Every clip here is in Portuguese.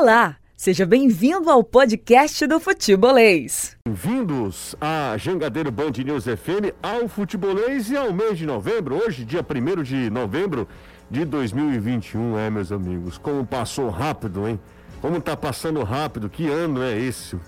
Olá, seja bem-vindo ao podcast do Futebolês. Bem-vindos a Jangadeiro Band News FM ao Futebolês e ao mês de novembro, hoje, dia 1 de novembro de 2021, é, meus amigos. Como passou rápido, hein? Como tá passando rápido, que ano é esse?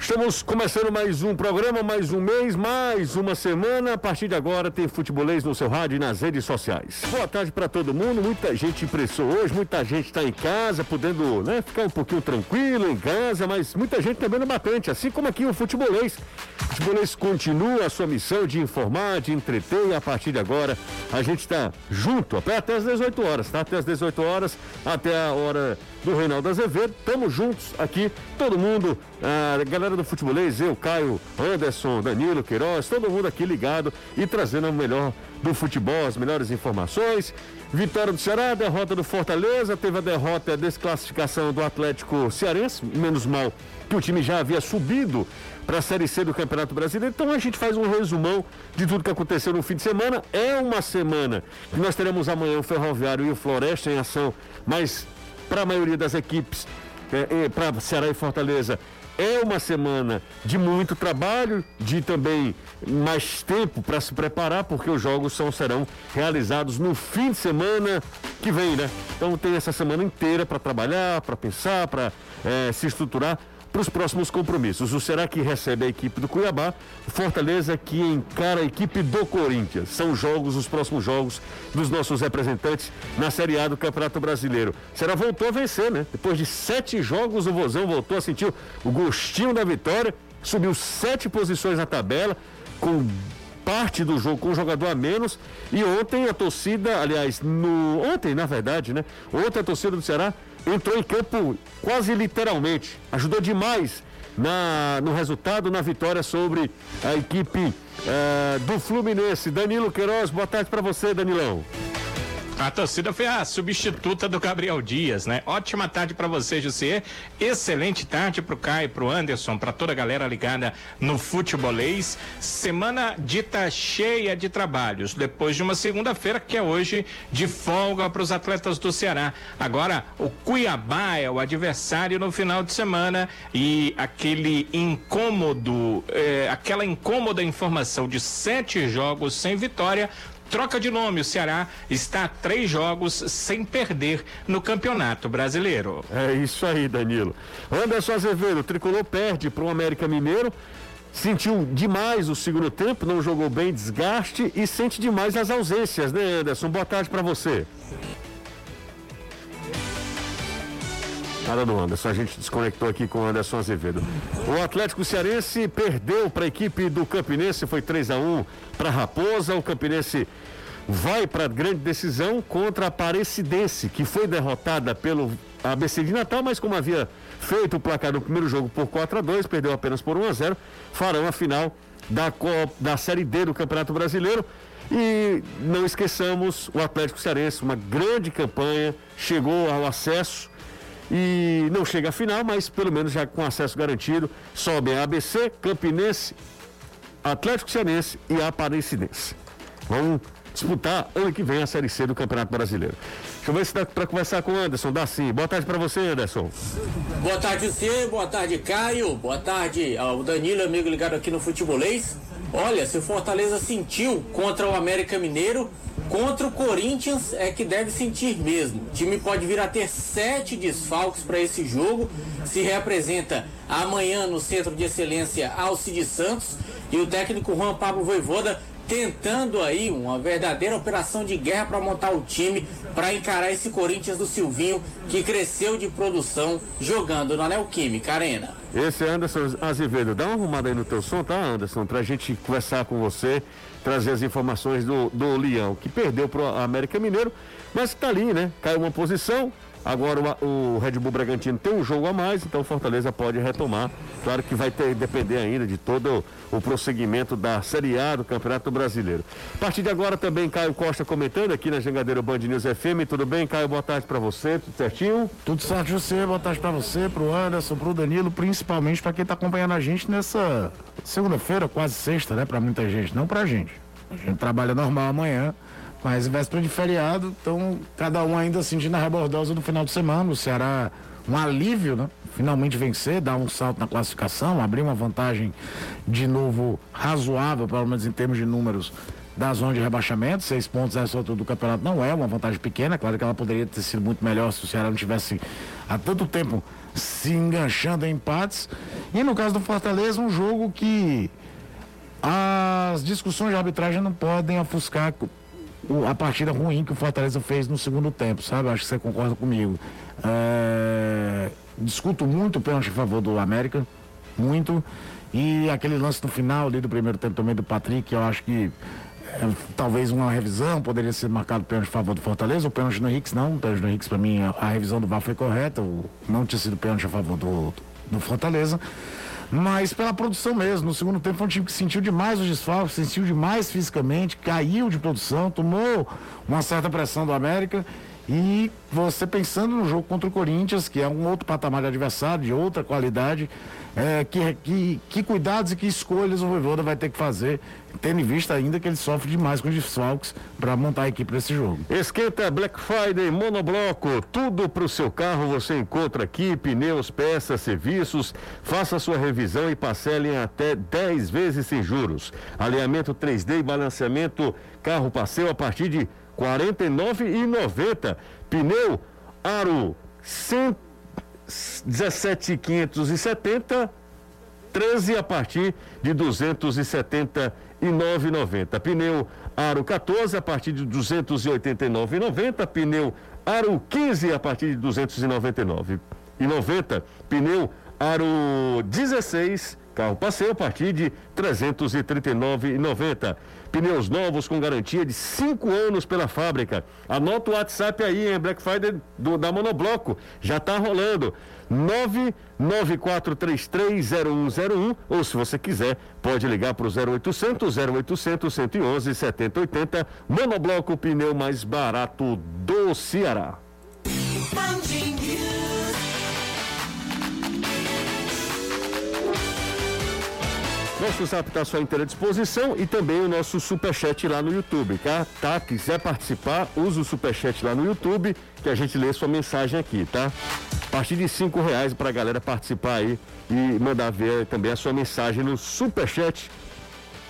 Estamos começando mais um programa, mais um mês, mais uma semana. A partir de agora tem futebolês no seu rádio e nas redes sociais. Boa tarde para todo mundo. Muita gente impressou hoje, muita gente está em casa, podendo né, ficar um pouquinho tranquilo em casa, mas muita gente também no batente, assim como aqui o futebolês. O futebolês continua a sua missão de informar, de entreter e a partir de agora a gente está junto até as 18 horas, tá? Até as 18 horas, até a hora do Reinaldo Azevedo. Estamos juntos aqui, todo mundo, a galera do futebolês, eu, Caio, Anderson, Danilo, Queiroz, todo mundo aqui ligado e trazendo o melhor do futebol, as melhores informações. Vitória do Ceará, derrota do Fortaleza, teve a derrota, a desclassificação do Atlético Cearense, menos mal que o time já havia subido para a Série C do Campeonato Brasileiro. Então a gente faz um resumão de tudo que aconteceu no fim de semana. É uma semana que nós teremos amanhã o Ferroviário e o Floresta em ação, mas para a maioria das equipes, é, é, para Ceará e Fortaleza, é uma semana de muito trabalho, de também mais tempo para se preparar, porque os jogos são, serão realizados no fim de semana que vem, né? Então tem essa semana inteira para trabalhar, para pensar, para é, se estruturar para os próximos compromissos. O Será que recebe a equipe do Cuiabá, Fortaleza que encara a equipe do Corinthians. São jogos, os próximos jogos dos nossos representantes na Série A do Campeonato Brasileiro. Será voltou a vencer, né? Depois de sete jogos, o Vozão voltou a sentir o gostinho da vitória, subiu sete posições na tabela, com parte do jogo com um jogador a menos. E ontem a torcida, aliás, no ontem, na verdade, né? Ontem a torcida do Ceará entrou em campo quase literalmente. Ajudou demais na, no resultado, na vitória sobre a equipe uh, do Fluminense. Danilo Queiroz, boa tarde para você, Danilão. A torcida foi a substituta do Gabriel Dias, né? Ótima tarde para você, José. Excelente tarde pro Caio, pro Anderson, para toda a galera ligada no futebolês. Semana dita cheia de trabalhos, depois de uma segunda-feira que é hoje de folga para os atletas do Ceará. Agora, o Cuiabá é o adversário no final de semana e aquele incômodo, é, aquela incômoda informação de sete jogos sem vitória Troca de nome, o Ceará está três jogos sem perder no Campeonato Brasileiro. É isso aí, Danilo. Anderson Azevedo, o tricolor perde para o América Mineiro. Sentiu demais o segundo tempo, não jogou bem, desgaste e sente demais as ausências, né, Anderson? Boa tarde para você. Nada do Anderson, a gente desconectou aqui com o Anderson Azevedo. O Atlético Cearense perdeu para a equipe do Campinense, foi 3 a 1 para Raposa. O Campinense vai para a grande decisão contra a Aparecidense, que foi derrotada pelo ABC de Natal, mas como havia feito o placar no primeiro jogo por 4 a 2 perdeu apenas por 1 a 0 farão a final da, da Série D do Campeonato Brasileiro. E não esqueçamos o Atlético Cearense, uma grande campanha, chegou ao acesso e não chega à final, mas pelo menos já com acesso garantido, sobem a ABC, Campinense, Atlético Cearense e Aparecidense. Vamos disputar ano que vem a Série C do Campeonato Brasileiro. Deixa eu ver se dá para conversar com o Anderson. Dá sim. Boa tarde para você, Anderson. Boa tarde, você. Boa tarde, Caio. Boa tarde ao Danilo, amigo ligado aqui no Futebolês. Olha, se o Fortaleza sentiu contra o América Mineiro, Contra o Corinthians é que deve sentir mesmo. O time pode vir a ter sete desfalques para esse jogo. Se representa amanhã no Centro de Excelência Alcide Santos e o técnico Juan Pablo Voivoda tentando aí uma verdadeira operação de guerra para montar o time para encarar esse Corinthians do Silvinho que cresceu de produção jogando na Neoquímica Arena. Esse é Anderson Azevedo. Dá uma arrumada aí no teu som, tá, Anderson? Pra gente conversar com você, trazer as informações do, do Leão, que perdeu pro América Mineiro, mas tá ali, né? Caiu uma posição, Agora o, Red Bull Bragantino tem um jogo a mais, então o Fortaleza pode retomar. Claro que vai ter, depender ainda de todo o prosseguimento da Série A do Campeonato Brasileiro. A partir de agora também Caio Costa comentando aqui na Jangadeiro Band News FM. Tudo bem, Caio? Boa tarde para você, tudo certinho? Tudo certo, José. Boa tarde para você, para o Anderson, para o Danilo, principalmente para quem está acompanhando a gente nessa segunda-feira, quase sexta, né? Para muita gente, não para gente. A gente trabalha normal amanhã Mas véspera de feriado, então cada um ainda sentindo a rebordosa do final de semana. O Ceará, um alívio, né? Finalmente vencer, dar um salto na classificação, abrir uma vantagem de novo razoável, pelo menos em termos de números, da zona de rebaixamento. Seis pontos essa altura do campeonato não é uma vantagem pequena. Claro que ela poderia ter sido muito melhor se o Ceará não tivesse há tanto tempo se enganchando em empates. E no caso do Fortaleza, um jogo que as discussões de arbitragem não podem ofuscar a partida ruim que o Fortaleza fez no segundo tempo, sabe? Acho que você concorda comigo. É... Discuto muito o pênalti a favor do América, muito. E aquele lance no final ali do primeiro tempo também do Patrick, eu acho que é, talvez uma revisão poderia ser marcado pênalti a favor do Fortaleza, o pênalti no Henrique não, o pênalti no Henrique para mim a, revisão do VAR foi correta, não tinha sido pênalti a favor do, do Fortaleza. Mas pela produção mesmo, no segundo tempo foi um time que sentiu demais os desfalques, sentiu demais fisicamente, caiu de produção, tomou uma certa pressão do América. E você pensando no jogo contra o Corinthians, que é um outro patamar de adversário, de outra qualidade, é, que, que, que cuidados e que escolhas o Voivoda vai ter que fazer, tendo em vista ainda que ele sofre demais com os desfalques para montar a equipe para esse jogo. Esquenta Black Friday Monobloco, tudo para o seu carro você encontra aqui, pneus, peças, serviços, faça sua revisão e parcele em até 10 vezes sem juros. Alinhamento 3D e balanceamento carro passeio a partir de R$ 49,90. Pneu Aro 17,570, 13 a partir de 279,90. Pneu Aro 14 a partir de 289,90. Pneu Aro 15 a partir de 299,90. Pneu Aro 16 carro passeio a partir de R$ 339,90. Pneus novos com garantia de 5 anos pela fábrica. Anota o WhatsApp aí, hein? Black Friday do, da Monobloco. Já está rolando. 994330101 ou se você quiser, pode ligar para o 0800 0800 111 7080. Monobloco, pneu mais barato do Ceará. Nosso zap está à sua inteira disposição e também o nosso superchat lá no YouTube, tá? Tá? Quiser participar, usa o superchat lá no YouTube que a gente lê sua mensagem aqui, tá? A partir de cinco reais para a galera participar aí e mandar ver também a sua mensagem no superchat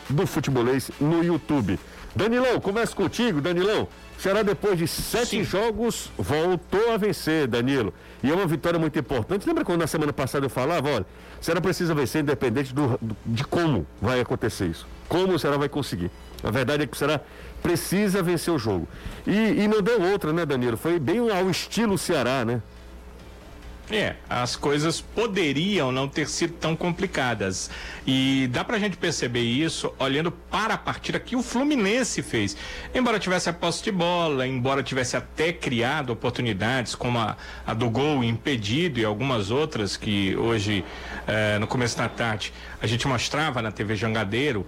do Futebolês no YouTube. Danilão, começa contigo, Danilão. Será depois de sete Sim. jogos, voltou a vencer, Danilo. E é uma vitória muito importante. Lembra quando na semana passada eu falava, olha, o Ceará precisa vencer independente do, de como vai acontecer isso. Como o Ceará vai conseguir. A verdade é que o Ceará precisa vencer o jogo. E, e não deu outra, né, Danilo? Foi bem ao estilo Ceará, né? É, as coisas poderiam não ter sido tão complicadas. E dá pra gente perceber isso olhando para a partida que o Fluminense fez. Embora tivesse a posse de bola, embora tivesse até criado oportunidades, como a, a do gol impedido e algumas outras que hoje, eh, no começo da tarde, a gente mostrava na TV Jangadeiro.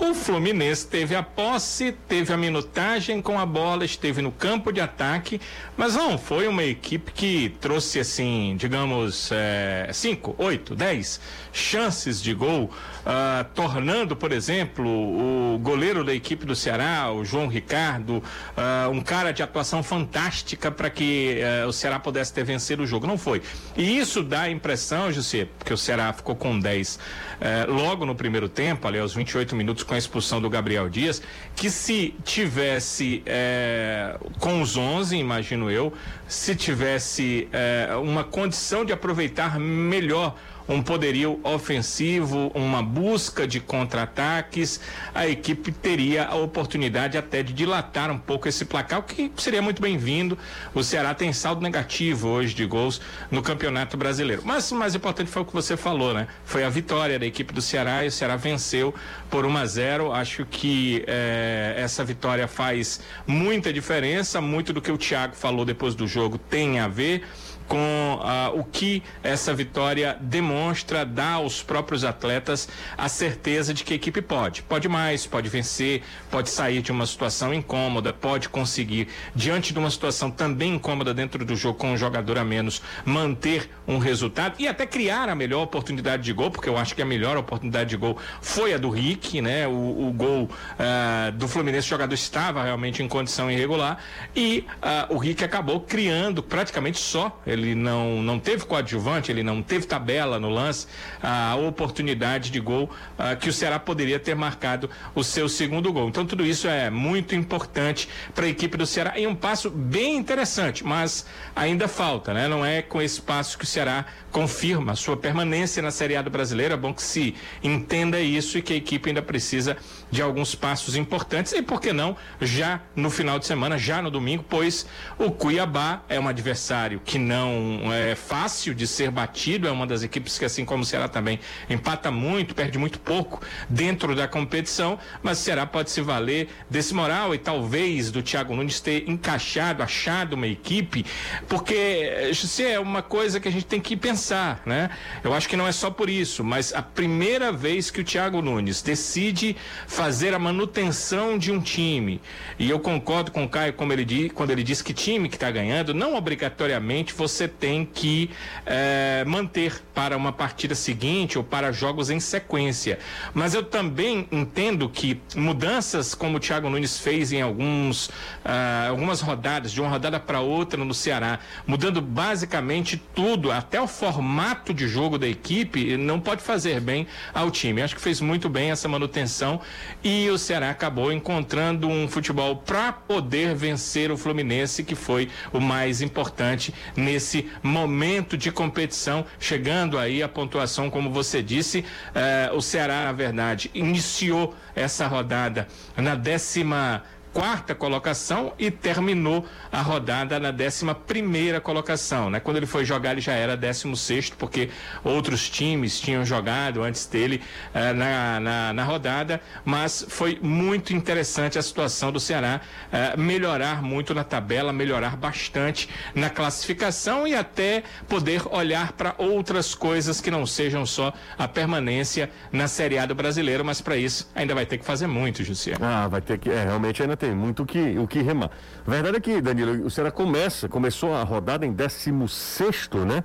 O Fluminense teve a posse, teve a minutagem com a bola, esteve no campo de ataque, mas não foi uma equipe que trouxe assim, digamos, é, cinco, oito, dez chances de gol, uh, tornando, por exemplo, o goleiro da equipe do Ceará, o João Ricardo, uh, um cara de atuação fantástica para que uh, o Ceará pudesse ter vencido o jogo. Não foi. E isso dá a impressão, José, porque o Ceará ficou com 10 eh, logo no primeiro tempo, ali aos 28 minutos com a expulsão do Gabriel Dias, que se tivesse eh, com os 11, imagino eu, se tivesse eh, uma condição de aproveitar melhor um poderio ofensivo, uma busca de contra-ataques, a equipe teria a oportunidade até de dilatar um pouco esse placar, o que seria muito bem-vindo. O Ceará tem saldo negativo hoje de gols no Campeonato Brasileiro. Mas o mais importante foi o que você falou, né? Foi a vitória da equipe do Ceará e o Ceará venceu por 1 a 0. Acho que eh, essa vitória faz muita diferença, muito do que o Thiago falou depois do jogo tem a ver com ah, o que essa vitória demonstra, dá aos próprios atletas a certeza de que a equipe pode. Pode mais, pode vencer, pode sair de uma situação incômoda, pode conseguir, diante de uma situação também incômoda dentro do jogo, com um jogador a menos, manter um resultado e até criar a melhor oportunidade de gol, porque eu acho que a melhor oportunidade de gol foi a do Rick, né? O, o gol ah, do Fluminense, o jogador estava realmente em condição irregular e ah, o Rick acabou criando praticamente só. Ele não, não teve coadjuvante, ele não teve tabela no lance, a oportunidade de gol ah, que o Ceará poderia ter marcado o seu segundo gol. Então tudo isso é muito importante para a equipe do Ceará em um passo bem interessante, mas ainda falta, né? Não é com esse passo que o Ceará confirma sua permanência na Série A do Brasileiro. É bom que se entenda isso e que a equipe ainda precisa de alguns passos importantes e por que não já no final de semana, já no domingo, pois o Cuiabá é um adversário que não é fácil de ser batido, é uma das equipes que assim como o Ceará também empata muito, perde muito pouco dentro da competição, mas o Ceará pode se valer desse moral e talvez do Thiago Nunes ter encaixado, achado uma equipe, porque se é uma coisa que a gente tem que pensar, né? Eu acho que não é só por isso, mas a primeira vez que o Thiago Nunes decide fazer a manutenção de um time. E eu concordo com o Caio como ele quando ele diz que time que está ganhando, não obrigatoriamente você tem que eh, manter para uma partida seguinte ou para jogos em sequência. Mas eu também entendo que mudanças como o Thiago Nunes fez em alguns, ah, algumas rodadas, de uma rodada para outra no Ceará, mudando basicamente tudo, até o formato de jogo da equipe, não pode fazer bem ao time. Acho que fez muito bem essa manutenção e o Ceará acabou encontrando um futebol para poder vencer o Fluminense, que foi o mais importante nesse momento de competição, chegando aí a pontuação, como você disse, eh, o Ceará, na verdade, iniciou essa rodada na décima quarta colocação e terminou a rodada na décima primeira colocação, né? Quando ele foi jogar ele já era décimo sexto porque outros times tinham jogado antes dele eh, na, na, na, rodada, mas foi muito interessante a situação do Ceará eh, melhorar muito na tabela, melhorar bastante na classificação e até poder olhar para outras coisas que não sejam só a permanência na Série A do Brasileiro, mas para isso ainda vai ter que fazer muito, José. Ah, vai ter que, é, realmente ainda tem muito o que, o que remar. A verdade é que, Danilo, o Ceará começa, começou a rodada em 16, né?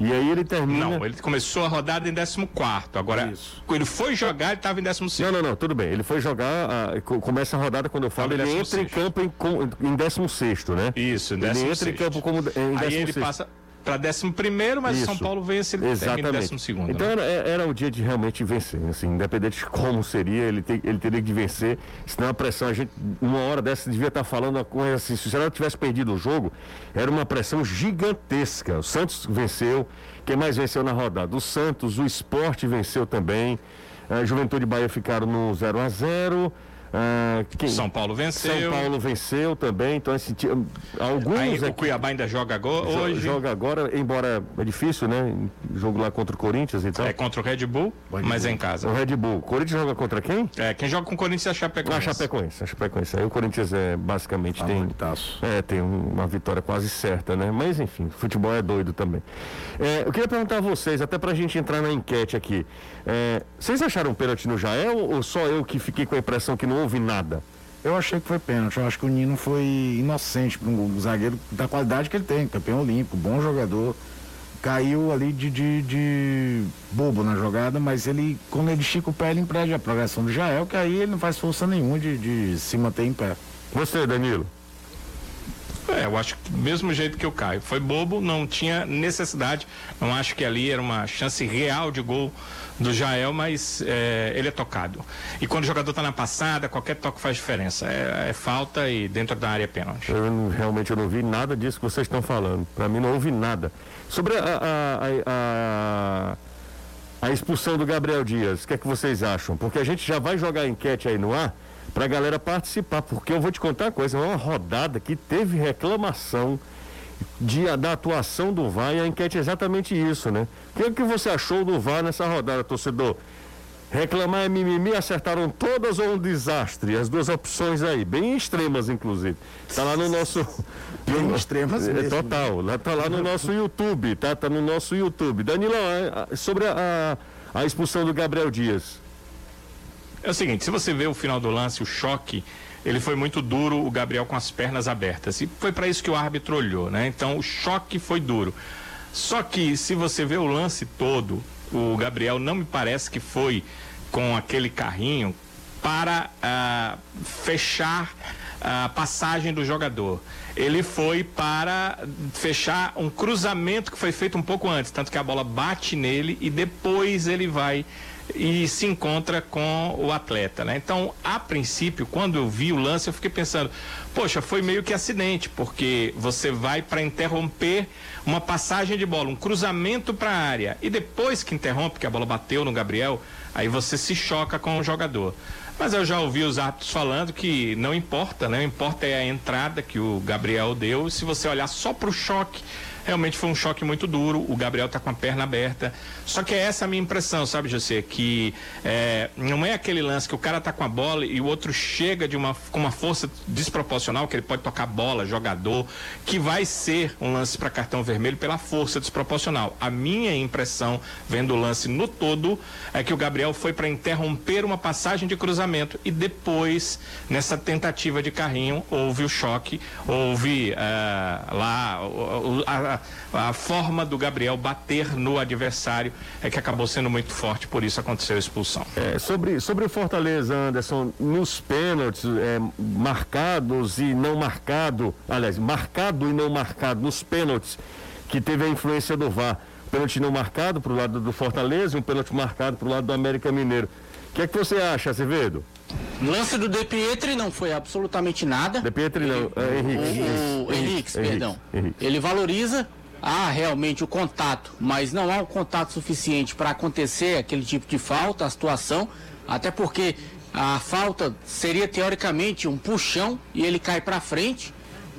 E aí ele termina. Não, ele começou a rodada em 14. Agora, Isso. ele foi jogar, ele estava em 16. Não, não, não, tudo bem. Ele foi jogar, a, começa a rodada quando eu falo, ele entra em campo em, em 16, né? Isso, em 16. Ele entra em campo como em 16. Aí ele passa para 11 primeiro, mas Isso. São Paulo vence ele Exatamente. termina décimo segundo. Então né? era, era, o dia de realmente vencer, assim, independente de como seria, ele, te, ele teria que vencer, senão a pressão, a gente, uma hora dessa devia estar falando uma coisa assim, se o Ceará tivesse perdido o jogo, era uma pressão gigantesca. O Santos venceu, quem mais venceu na rodada? O Santos, o Esporte venceu também, a Juventude Bahia ficaram no 0 a 0 ah, quem? São Paulo venceu. São Paulo venceu também, então assim, alguns. Aí, o Cuiabá ainda joga agora, hoje. Joga agora, embora é difícil, né? Jogo lá contra o Corinthians e tal. É contra o Red Bull, Red mas Bull. é em casa. O Red Bull. O Corinthians joga contra quem? É, quem joga com o Corinthians é a Chapecoense. Ah, Chapecoense, a Chapecoense. Aí o Corinthians é basicamente ah, tem. É, tem uma vitória quase certa, né? Mas enfim, futebol é doido também. É, eu queria perguntar a vocês, até pra gente entrar na enquete aqui. É, vocês acharam pênalti no Jael ou só eu que fiquei com a impressão que não houve nada? Eu achei que foi pênalti. Eu acho que o Nino foi inocente para um zagueiro da qualidade que ele tem, campeão olímpico, bom jogador. Caiu ali de, de, de bobo na jogada, mas ele, quando ele estica o pé, ele impede a progressão do Jael, que aí ele não faz força nenhuma de, de se manter em pé. Você, Danilo? É, eu acho que mesmo jeito que eu caio. Foi bobo, não tinha necessidade. Não acho que ali era uma chance real de gol do Jael, mas é, ele é tocado. E quando o jogador está na passada, qualquer toque faz diferença. É, é, falta e dentro da área é pênalti. Eu realmente eu não vi nada disso que vocês estão falando. Para mim não houve nada. Sobre a, a, a, a, expulsão do Gabriel Dias, o que é que vocês acham? Porque a gente já vai jogar enquete aí no ar para a galera participar, porque eu vou te contar uma coisa, é uma rodada que teve reclamação de, da atuação do VAR e a enquete é exatamente isso, né? O que, é que você achou do VAR nessa rodada, torcedor? Reclamar é mimimi, acertaram todas ou um desastre? As duas opções aí, bem extremas, inclusive. Está lá no nosso. Bem no- extremas é, mesmo. Total, lá tá lá no nosso YouTube, tá? Tá no nosso YouTube. Danilão, é, sobre a, a expulsão do Gabriel Dias. É o seguinte, se você vê o final do lance, o choque, ele foi muito duro, o Gabriel com as pernas abertas. E foi para isso que o árbitro olhou, né? Então o choque foi duro. Só que se você vê o lance todo, o Gabriel não me parece que foi com aquele carrinho para ah, fechar a passagem do jogador. Ele foi para fechar um cruzamento que foi feito um pouco antes, tanto que a bola bate nele e depois ele vai e se encontra com o atleta, né? Então, a princípio, quando eu vi o lance, eu fiquei pensando, poxa, foi meio que acidente, porque você vai para interromper uma passagem de bola, um cruzamento para a área, e depois que interrompe, que a bola bateu no Gabriel, aí você se choca com o jogador. Mas eu já ouvi os árbitros falando que não importa, né? O importa é a entrada que o Gabriel deu. Se você olhar só para o choque, realmente foi um choque muito duro. O Gabriel tá com a perna aberta. Só que é essa a minha impressão, sabe, José? Que é, não é aquele lance que o cara tá com a bola e o outro chega de uma, com uma força desproporcional, que ele pode tocar bola, jogador, que vai ser um lance para cartão vermelho pela força desproporcional. A minha impressão, vendo o lance no todo, é que o Gabriel foi para interromper uma passagem de cruzamento e depois, nessa tentativa de carrinho, houve o choque, houve ah, lá o- o- a, forma do Gabriel bater no adversário é que acabou sendo muito forte, por isso aconteceu a expulsão. É, sobre, sobre o Fortaleza, Anderson, nos pênaltis é, marcados e não marcado, aliás, marcado e não marcado nos pênaltis, que teve a influência do VAR. Pênalti não marcado para o lado do Fortaleza e um pênalti marcado para o lado do América Mineiro. O que é que você acha, Azevedo? Lance do De Pietri não foi absolutamente nada. De Pietri não, é, Henrique. O, o Henrique, perdão. Henrique. Ele valoriza há realmente o contato, mas não há um contato suficiente para acontecer aquele tipo de falta, a situação, até porque a falta seria teoricamente um puxão e ele cai para frente.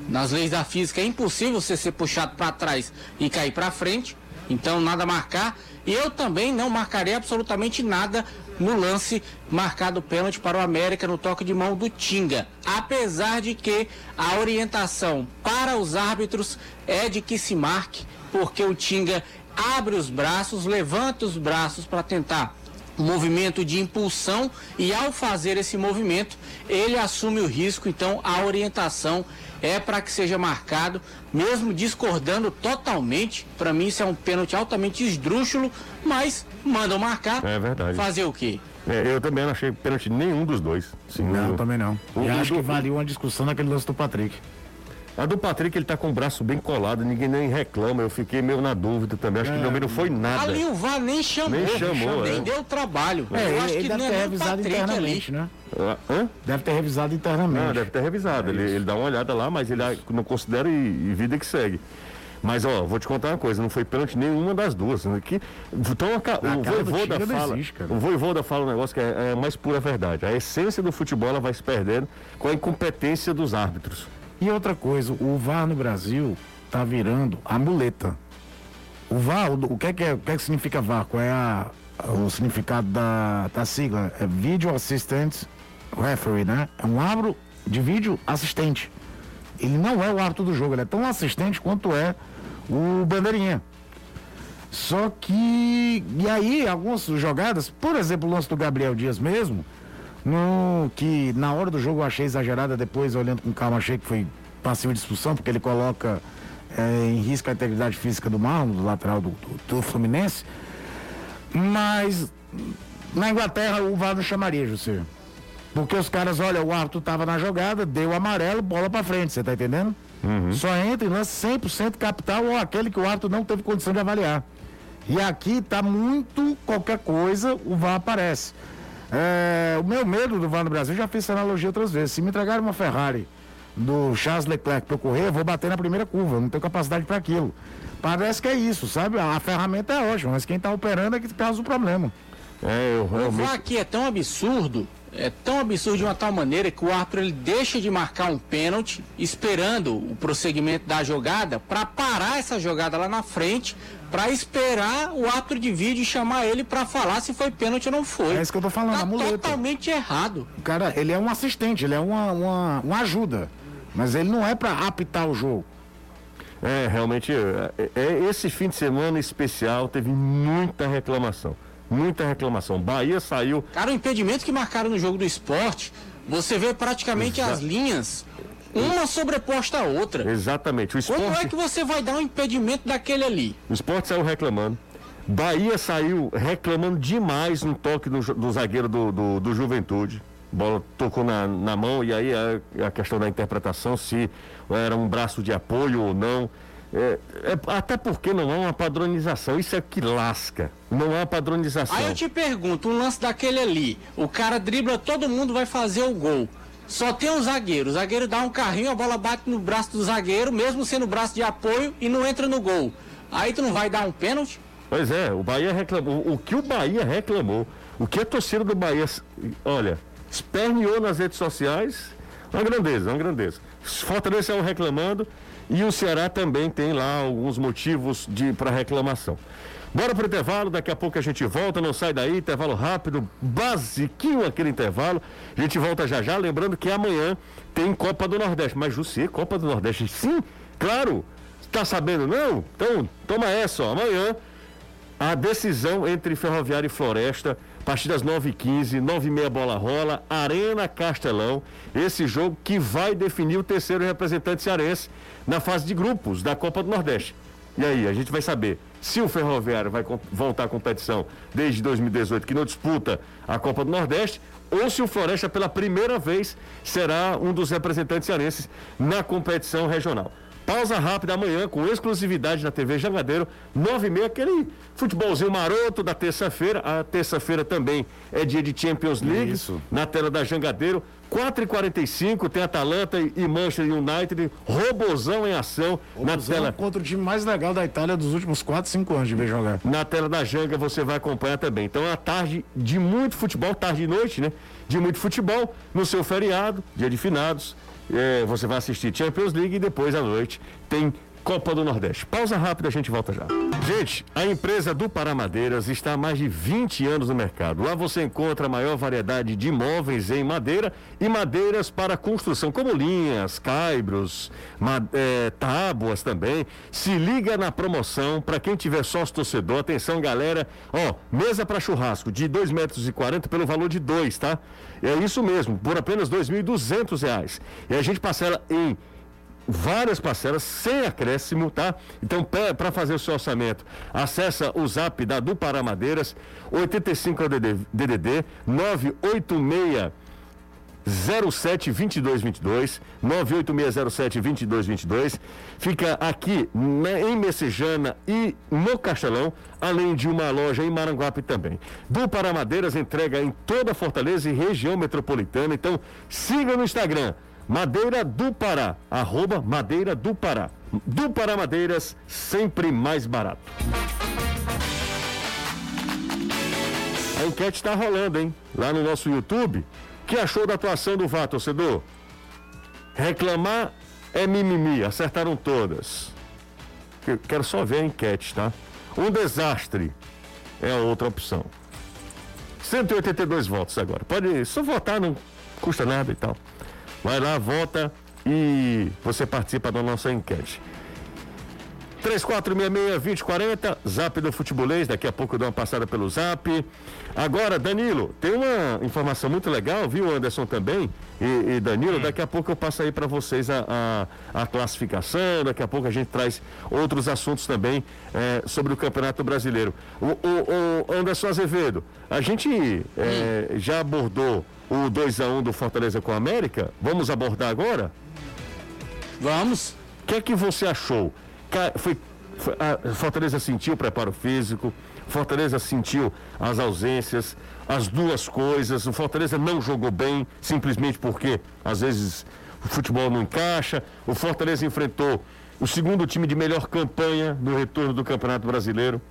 Nas leis da física é impossível você ser puxado para trás e cair para frente, então nada a marcar. E eu também não marcarei absolutamente nada no lance marcado pênalti para o América no toque de mão do Tinga. Apesar de que a orientação para os árbitros é de que se marque, porque o Tinga abre os braços, levanta os braços para tentar movimento de impulsão e ao fazer esse movimento ele assume o risco, então a orientação é para que seja marcado, mesmo discordando totalmente. Para mim isso é um pênalti altamente esdrúxulo, mas mandam marcar. É verdade. Fazer o quê? É, eu também não achei pênalti nenhum dos dois. Sim, Não, nenhum. também não. O- E acho do- que valia uma discussão naquele lance do Patrick. A do Patrick, ele tá com o braço bem colado, ninguém nem reclama. Eu fiquei meio na dúvida também. Acho que também não foi nada. Ali o VAR nem chamou, Nem chamou, nem é. deu trabalho. É, Eu acho ele que deve não é ter nem o revisado ali. internamente, né? Ah, Hã? Deve ter revisado internamente. Não, deve ter revisado. ele, ele dá uma olhada lá, mas ele ah, não considera e, e vida que segue. Mas, ó, vou te contar uma coisa, não foi pênalti nenhuma das duas. né? Que, então, a o Tinga não fala, existe, o Voivoda fala um negócio que é, é a mais pura verdade. A essência do futebol ela vai se perdendo com a incompetência dos árbitros. E outra coisa, o VAR no Brasil tá virando a muleta. O VAR, o, o que, é que é, o que é que significa VAR? Qual é a- o significado da, da sigla? É Video Assistant Referee, né? É um árbitro de vídeo assistente. Ele não é o árbitro do jogo, ele é tão assistente quanto é o bandeirinha. Só que. E aí, algumas jogadas, por exemplo, o lance do Gabriel Dias mesmo, no, que na hora do jogo eu achei exagerada, depois olhando com calma, achei que foi passiva de expulsão, porque ele coloca eh, em risco a integridade física do Marlon, do lateral do, do, do Fluminense. Mas na Inglaterra o VAR não chamaria, José. Porque os caras, olha, o árbitro tava na jogada, deu amarelo, bola pra frente, você tá entendendo? Só entra em lance 100% capital ou aquele que o árbitro não teve condição de avaliar. E aqui tá muito qualquer coisa, o VAR aparece. É, o meu medo do VAR no Brasil, eu já fiz essa analogia outras vezes. Se me entregarem uma Ferrari do Charles Leclerc para eu correr, eu vou bater na primeira curva, eu não tenho capacidade para aquilo. Parece que é isso, sabe? A ferramenta é ótima, mas quem tá operando é que causa o problema. É, eu O realmente. VAR aqui é tão absurdo é tão absurdo de uma tal maneira que o árbitro ele deixa de marcar um pênalti, esperando o prosseguimento da jogada, para parar essa jogada lá na frente, para esperar o árbitro de vídeo chamar ele para falar se foi pênalti ou não foi. É isso que eu tô falando, tá a muleta. totalmente errado. Cara, ele é um assistente, ele é uma, uma, uma ajuda. Mas ele não é para apitar o jogo. É, realmente, é, é, esse fim de semana especial teve muita reclamação. Muita reclamação. Bahia saiu. Cara, o impedimento que marcaram no jogo do esporte, você vê praticamente Exa- as linhas, uma sobreposta à outra. Exatamente. O Como é esporte, que você vai dar um impedimento daquele ali? o esporte saiu reclamando. Bahia saiu reclamando demais no toque do, do zagueiro do, do, do Juventude. Bola tocou na, na mão e aí a, a questão da interpretação, se era um braço de apoio ou não. É, é, até porque não há uma padronização. Isso é que lasca. Não há padronização. Aí eu te pergunto, um lance daquele ali, o cara dribla todo mundo, vai fazer o gol. Só tem um zagueiro, o zagueiro dá um carrinho, a bola bate no braço do zagueiro, mesmo sendo braço de apoio, e não entra no gol. Aí tu não vai dar um pênalti? Pois é, o Bahia reclamou. O que o Bahia reclamou, o que a torcida do Bahia, olha, esperneou nas redes sociais, uma grandeza, uma grandeza. Fortaleza saiu reclamando e o Ceará também tem lá alguns motivos de para reclamação. Bora pro intervalo, daqui a pouco a gente volta, não sai daí, intervalo rápido, basiquinho aquele intervalo. A gente volta já já, lembrando que amanhã tem Copa do Nordeste. Mas Jussier, Copa do Nordeste, sim, claro. Tá sabendo não? Então, toma essa, ó. Amanhã a decisão entre Ferroviária e Floresta, a partir das 9h15, 9h30 bola rola, Arena Castelão. Esse jogo que vai definir o terceiro representante cearense na fase de grupos da Copa do Nordeste. E aí, a gente vai saber se o Ferroviário vai voltar à competição desde 2018, que não disputa a Copa do Nordeste, ou se o Floresta, pela primeira vez, será um dos representantes cearenses na competição regional. Pausa rápida amanhã, com exclusividade na TV Jangadeiro, 9 e meia, aquele futebolzinho maroto da terça-feira. A terça-feira também é dia de Champions League, Isso. na tela da Jangadeiro. 4h45 tem Atalanta e Manchester United, robozão em ação na Robozão tela. contra o time mais legal da Itália dos últimos 4, 5 anos de ver jogar. Na tela da Janga você vai acompanhar também. Então é uma tarde de muito futebol, tarde e noite, né? De muito futebol no seu feriado, dia de finados. É, você vai assistir Champions League e depois à noite tem Copa do Nordeste. Pausa rápida, a gente volta já. Gente, a empresa do Paramadeiras está há mais de 20 anos no mercado. Lá você encontra a maior variedade de imóveis em madeira e madeiras para construção, como linhas, caibros, eh, tábuas também. Se liga na promoção para quem tiver sócio torcedor. Atenção, galera. Ó, mesa para churrasco de 2,40 metros e quarenta pelo valor de dois, tá? É isso mesmo, por apenas 2.200 reais. E a gente parcela em várias parcelas sem acréscimo, tá? Então, para fazer o seu orçamento, acessa o zap da do Paramadeiras, 85 é o DD DDD 986 07 2222 98607 2222 fica aqui na- em Messejana e no Castelão, além de uma loja em Maranguape também. Do Paramadeiras entrega em toda Fortaleza e região metropolitana, então siga no Instagram Madeira do Pará, arroba Madeira do Pará. Do Pará Madeiras, sempre mais barato. A enquete está rolando, hein? Lá no nosso YouTube. O que achou da atuação do VAR, torcedor? Reclamar é mimimi, acertaram todas. Que- Quero só ver a enquete, tá? Um desastre é a outra opção. 182 votos agora. Pode só votar, não custa nada e tal. Vai lá, vota e você participa da nossa enquete. 3466-2040, zap do Futebolês, daqui a pouco eu dou uma passada pelo zap. Agora, Danilo, tem uma informação muito legal, viu, Anderson também? E, e Danilo, daqui a pouco eu passo aí para vocês a, a, a classificação, daqui a pouco a gente traz outros assuntos também eh, sobre o Campeonato Brasileiro. O, o- o Anderson Azevedo, a gente eh, já abordou o 2x1 do Fortaleza com a América, vamos abordar agora? Vamos. O que é que você achou? Foi, foi- a Fortaleza sentiu o preparo físico, Fortaleza sentiu as ausências, as duas coisas. O Fortaleza não jogou bem, simplesmente porque às vezes o futebol não encaixa. O Fortaleza enfrentou o segundo time de melhor campanha no retorno do Campeonato Brasileiro.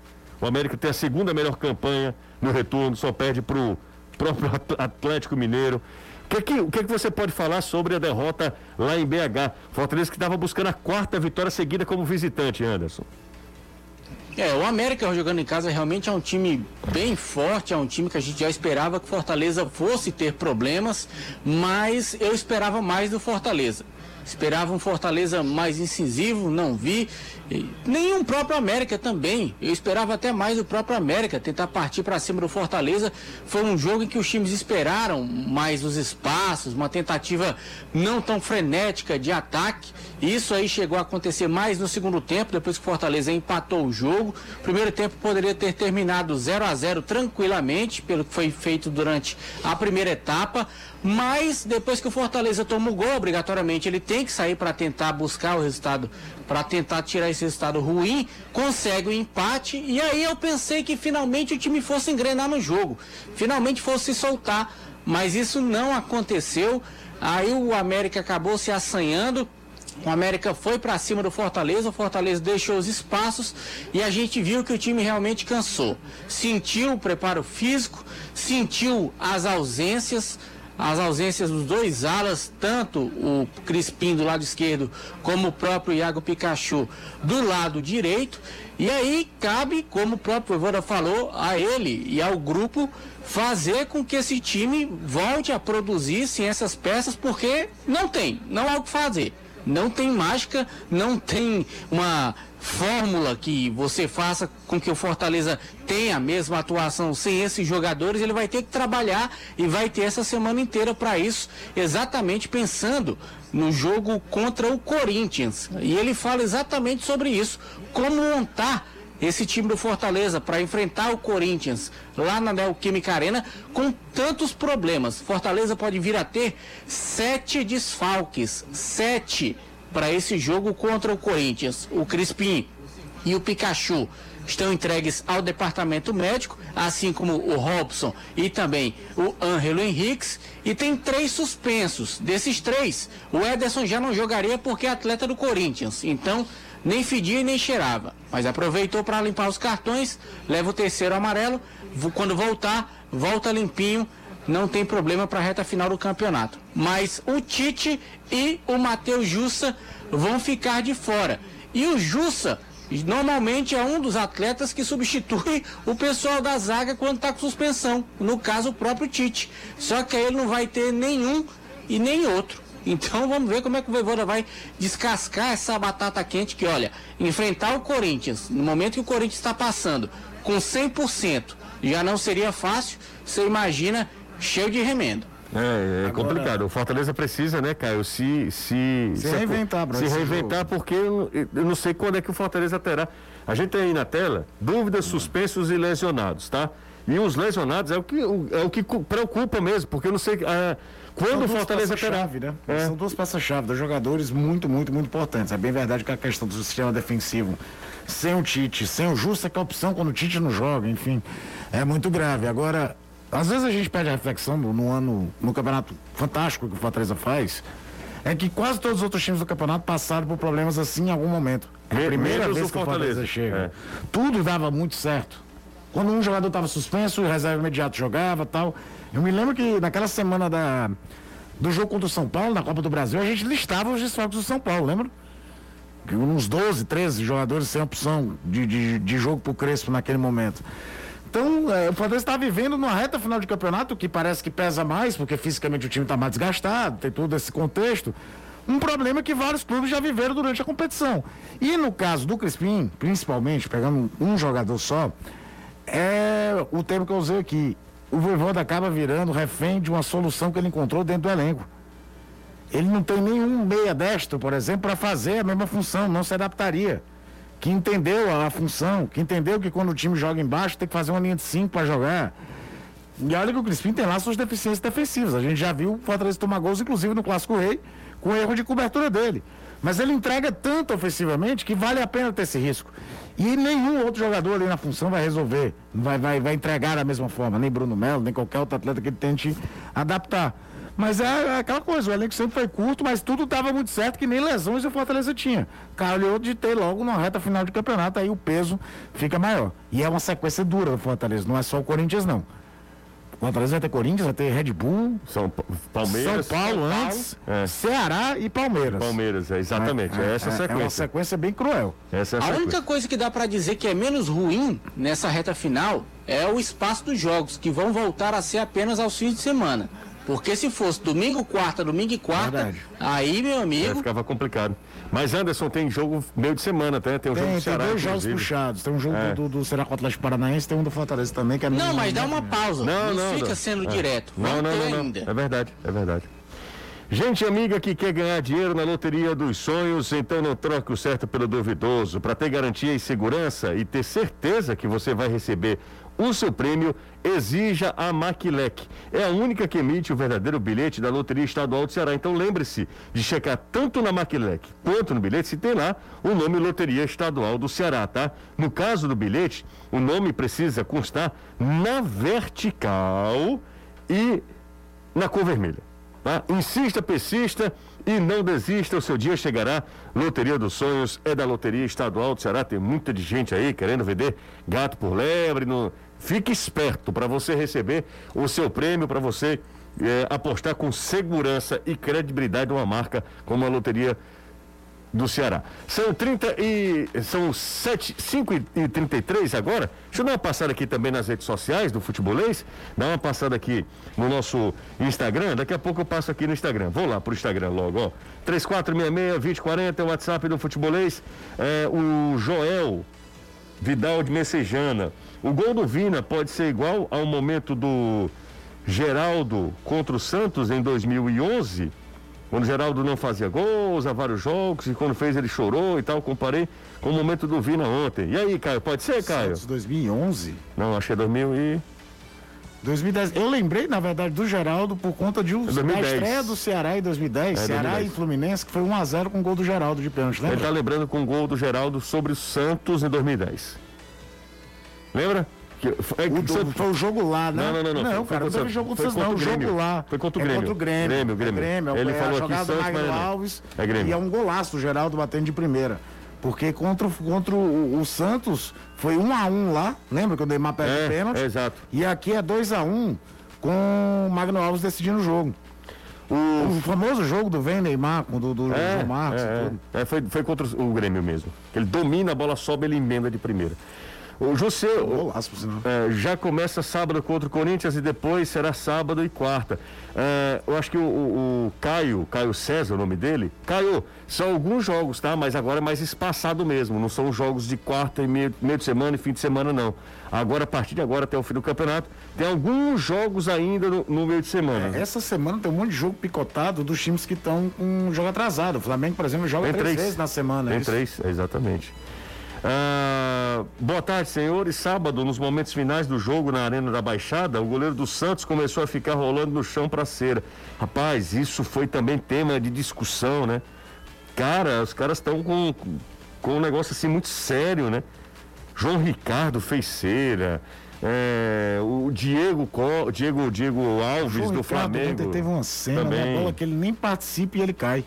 O América tem a segunda melhor campanha no retorno, só perde pro próprio Atlético Mineiro. Que, que, o que, que você pode falar sobre a derrota lá em BH? Fortaleza que estava buscando a quarta vitória seguida como visitante, Anderson. É, o América jogando em casa realmente é um time bem forte, é um time que a gente já esperava que Fortaleza fosse ter problemas, mas eu esperava mais do Fortaleza. Esperava um Fortaleza mais incisivo, não vi. Nenhum próprio América também. Eu esperava até mais do próprio América tentar partir para cima do Fortaleza. Foi um jogo em que os times esperaram mais os espaços, uma tentativa não tão frenética de ataque. Isso aí chegou a acontecer mais no segundo tempo, depois que o Fortaleza empatou o jogo. O primeiro tempo poderia ter terminado 0 a 0 tranquilamente, pelo que foi feito durante a primeira etapa. Mas depois que o Fortaleza toma o gol, obrigatoriamente ele tem que sair para tentar buscar o resultado, para tentar tirar esse resultado ruim, consegue o empate. E aí eu pensei que finalmente o time fosse engrenar no jogo, finalmente fosse soltar. Mas isso não aconteceu. Aí o América acabou se assanhando. O América foi para cima do Fortaleza, o Fortaleza deixou os espaços e a gente viu que o time realmente cansou. Sentiu o preparo físico, sentiu as ausências, as ausências dos dois alas, tanto o Crispim do lado esquerdo como o próprio Iago Pikachu do lado direito. E aí cabe, como o próprio Voivoda falou, a ele e ao grupo fazer com que esse time volte a produzir sem essas peças, porque não tem, não há o que fazer. Não tem mágica, não tem uma fórmula que você faça com que o Fortaleza tenha a mesma atuação sem esses jogadores, ele vai ter que trabalhar e vai ter essa semana inteira para isso, exatamente pensando no jogo contra o Corinthians. E ele fala exatamente sobre isso, como montar esse time do Fortaleza para enfrentar o Corinthians lá na Neoquímica Arena com tantos problemas. Fortaleza pode vir a ter sete desfalques, sete para esse jogo contra o Corinthians. O Crispim e o Pikachu estão entregues ao departamento médico, assim como o Robson e também o Ângelo Henriques, e tem três suspensos. Desses três, o Ederson já não jogaria porque é atleta do Corinthians, então nem fedia e nem cheirava. Mas aproveitou para limpar os cartões, leva o terceiro amarelo, quando voltar, volta limpinho não tem problema para a reta final do campeonato. Mas o Tite e o Matheus Jussa vão ficar de fora. E o Jussa normalmente é um dos atletas que substitui o pessoal da zaga quando está com suspensão. No caso, o próprio Tite. Só que aí ele não vai ter nenhum e nem outro. Então vamos ver como é que o Voivoda vai descascar essa batata quente que, olha, enfrentar o Corinthians, no momento que o Corinthians está passando com 100%, já não seria fácil. Você imagina cheio de remendo. É, é Agora, complicado. O Fortaleza precisa, né, Caio, se se, se, se reinventar, se reinventar, jogo. porque eu, eu, não sei quando é que o Fortaleza terá. A gente tem aí na tela dúvidas, suspensos e lesionados, tá? E os lesionados é o que é o que preocupa mesmo, porque eu não sei é, quando o Fortaleza terá. Chave, né? É. São duas peças-chave dos jogadores muito, muito, muito importantes. É bem verdade que a questão do sistema defensivo sem o Tite, sem o Justa, que é a opção quando o Tite não joga, enfim, é muito grave. Agora, às vezes a gente pede a reflexão no, no, ano, no campeonato fantástico que o Fortaleza faz, é que quase todos os outros times do campeonato passaram por problemas assim em algum momento. É a primeira vez que o Fortaleza, chega. É. Tudo dava muito certo. Quando um jogador estava suspenso, o reserva imediato jogava tal. Eu me lembro que naquela semana da, do jogo contra o São Paulo, na Copa do Brasil, a gente listava os desfalques do São Paulo, lembra? Uns 12, 13 jogadores sem opção de, de, de jogo pro Crespo naquele momento. Então, é, o Fortaleza está vivendo numa reta final de campeonato que parece que pesa mais, porque fisicamente o time está mais desgastado, tem todo esse contexto. Um problema que vários clubes já viveram durante a competição. E no caso do Crispim, principalmente, pegando um jogador só, é o termo que eu usei aqui. O Voivoda acaba virando refém de uma solução que ele encontrou dentro do elenco. Ele não tem nenhum meia destro, por exemplo, para fazer a mesma função, não se adaptaria que entendeu a, função, que entendeu que quando o time joga embaixo tem que fazer uma linha de 5 para jogar. E olha que o Crispim tem lá suas deficiências defensivas. A gente já viu o Fortaleza tomar gols, inclusive no Clássico Rei, com erro de cobertura dele. Mas ele entrega tanto ofensivamente que vale a pena ter esse risco. E nenhum outro jogador ali na função vai resolver, vai, vai, vai entregar da mesma forma, nem Bruno Melo, nem qualquer outro atleta que ele tente adaptar. Mas é, é, aquela coisa, o elenco sempre foi curto, mas tudo estava muito certo, que nem lesões o Fortaleza tinha. Calhou de ter logo na reta final de campeonato, aí o peso fica maior. E é uma sequência dura do Fortaleza, não é só o Corinthians, não. Fortaleza vai ter Corinthians, vai ter Red Bull, São Pa- Palmeiras. São Paulo antes, É. Ceará e Palmeiras. Palmeiras, é, exatamente. É, essa a É uma sequência. sequência bem cruel. Essa é a A sequência. única coisa que dá pra dizer que é menos ruim nessa reta final é o espaço dos jogos, que vão voltar a ser apenas aos fins de semana. Porque se fosse domingo, quarta, domingo e quarta, Verdade. aí, meu É, amigo, ficava complicado. Mas Anderson tem jogo meio de semana, até. Tem um jogo Tem, do tem Ceará, dois jogos inclusive. puxados. Tem um jogo É. do, do Ceará com o Atlético Paranaense, tem um do Fortaleza também, que é Não, mas dá uma pausa. Não, Não, não, fica não. sendo É. direto. Não, não, não, não. ainda. É verdade, é verdade. Gente amiga que quer ganhar dinheiro na loteria dos sonhos, então não troque o certo pelo duvidoso. Para ter garantia e segurança e ter certeza que você vai receber o seu prêmio, exija a Maquilec. É a única que emite o verdadeiro bilhete da Loteria Estadual do Ceará. Então lembre-se de checar tanto na Maquilec quanto no bilhete se tem lá o nome Loteria Estadual do Ceará, tá? No caso do bilhete, o nome precisa constar na vertical e na cor vermelha. Tá? Insista, persista e não desista, o seu dia chegará. Loteria dos Sonhos é da Loteria Estadual do Ceará. Tem muita de gente aí querendo vender gato por lebre. No... Fique esperto para você receber o seu prêmio, para você eh, apostar com segurança e credibilidade uma marca como a Loteria do Ceará. São 30 e. São 7, 5 e 33 agora. Deixa eu dar uma passada aqui também nas redes sociais do Futebolês. Dar uma passada aqui no nosso Instagram. Daqui a pouco eu passo aqui no Instagram. Vou lá pro Instagram logo, ó. 3466-2040 é o WhatsApp do Futebolês. É, o Joel Vidal de Messejana. O gol do Vina pode ser igual ao momento do Geraldo contra o Santos em 2011, quando o Geraldo não fazia gols há vários jogos e quando fez ele chorou e tal. Comparei com o momento do Vina ontem. E aí, Caio, pode ser, Caio? Santos 2011, Não, achei 2000 e. 2010. Eu lembrei, na verdade, do Geraldo por conta de um, da 2010. estreia do Ceará em 2010. É, Ceará 2010. e Fluminense, que foi 1x0 com o gol do Geraldo de pênalti, Ele lembra? tá lembrando com o gol do Geraldo sobre o Santos em 2010. Lembra? É, O do- foi o jogo lá, né? Não, não, não, não. Não, cara, não teve jogo o Santos, não. O o jogo lá. Foi contra o é Grêmio. contra o Grêmio. Grêmio, É Grêmio. Grêmio. Ele é falou a aqui jogada do Santos, Magno. Alves. É Grêmio. E é um golaço do Geraldo batendo de primeira. Porque contra, o- contra o, o Santos foi 1 a 1 lá. Lembra que o Neymar perde É, o pênalti? é, exato. E aqui é 2 a 1 com o Magno Alves decidindo o jogo. O, famoso jogo do Vem Neymar, o do, do É, João Marcos é, é. tudo. É, foi, foi contra o Grêmio mesmo. Ele domina a bola, sobe, ele emenda de primeira. O José sinal. é, já começa sábado contra o Corinthians e depois será sábado e quarta. É, eu acho que o, o- o Caio, Caio César, o nome dele, Caio, são alguns jogos, tá? Mas agora é mais espaçado mesmo. Não são jogos de quarta e meio, meio de semana e fim de semana, não. Agora, a partir de agora, até o fim do campeonato, tem alguns jogos ainda no, no meio de semana. Essa semana tem um monte de jogo picotado dos times que estão com jogo atrasado. O Flamengo, por exemplo, joga três, três. vezes na semana. é Tem isso? três, exatamente. Ah, boa tarde, senhores. Sábado, nos momentos finais do jogo na Arena da Baixada, o goleiro do Santos começou a ficar rolando no chão pra cera. Rapaz, isso foi também tema de discussão, né? Cara, os caras estão com, com um negócio assim muito sério, né? João Ricardo fez cera. é, o Diego, Diego, Diego Alves João do Ricardo Flamengo. ontem teve uma cena, também. né? Bola que ele nem participa e ele cai.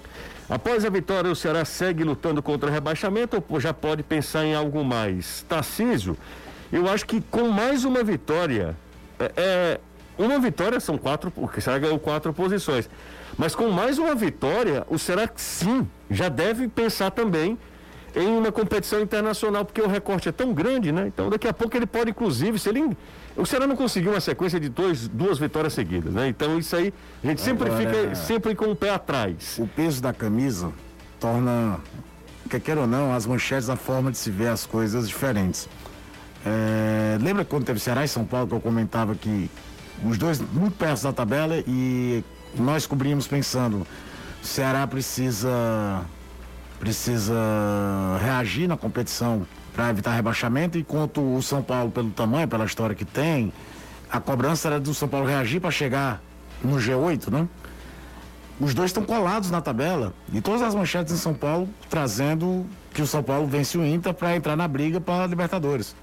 Após a vitória, o Ceará segue lutando contra o rebaixamento ou já pode pensar em algo mais? Tarcísio, eu acho que com mais uma vitória, é, é, uma vitória são quatro, porque o Ceará ganhou quatro posições. Mas com mais uma vitória, o Ceará sim já deve pensar também em uma competição internacional, porque o recorte é tão grande, né? Então daqui a pouco ele pode, inclusive, se ele. O Ceará não conseguiu uma sequência de dois, duas vitórias seguidas, né? Então isso aí, a gente sempre Agora- fica sempre com o pé atrás. O peso da camisa torna, quer queira ou não, as manchetes, a forma de se ver as coisas diferentes. É, lembra quando teve Ceará e São Paulo que eu comentava que os dois muito perto da tabela e nós cobrimos pensando, o Ceará precisa precisa reagir na competição para evitar rebaixamento, enquanto o São Paulo, pelo tamanho, pela história que tem, a cobrança era do São Paulo reagir para chegar no G8, né? Os dois estão colados na tabela e todas as manchetes em São Paulo trazendo que o São Paulo vence o Inter para entrar na briga para Libertadores.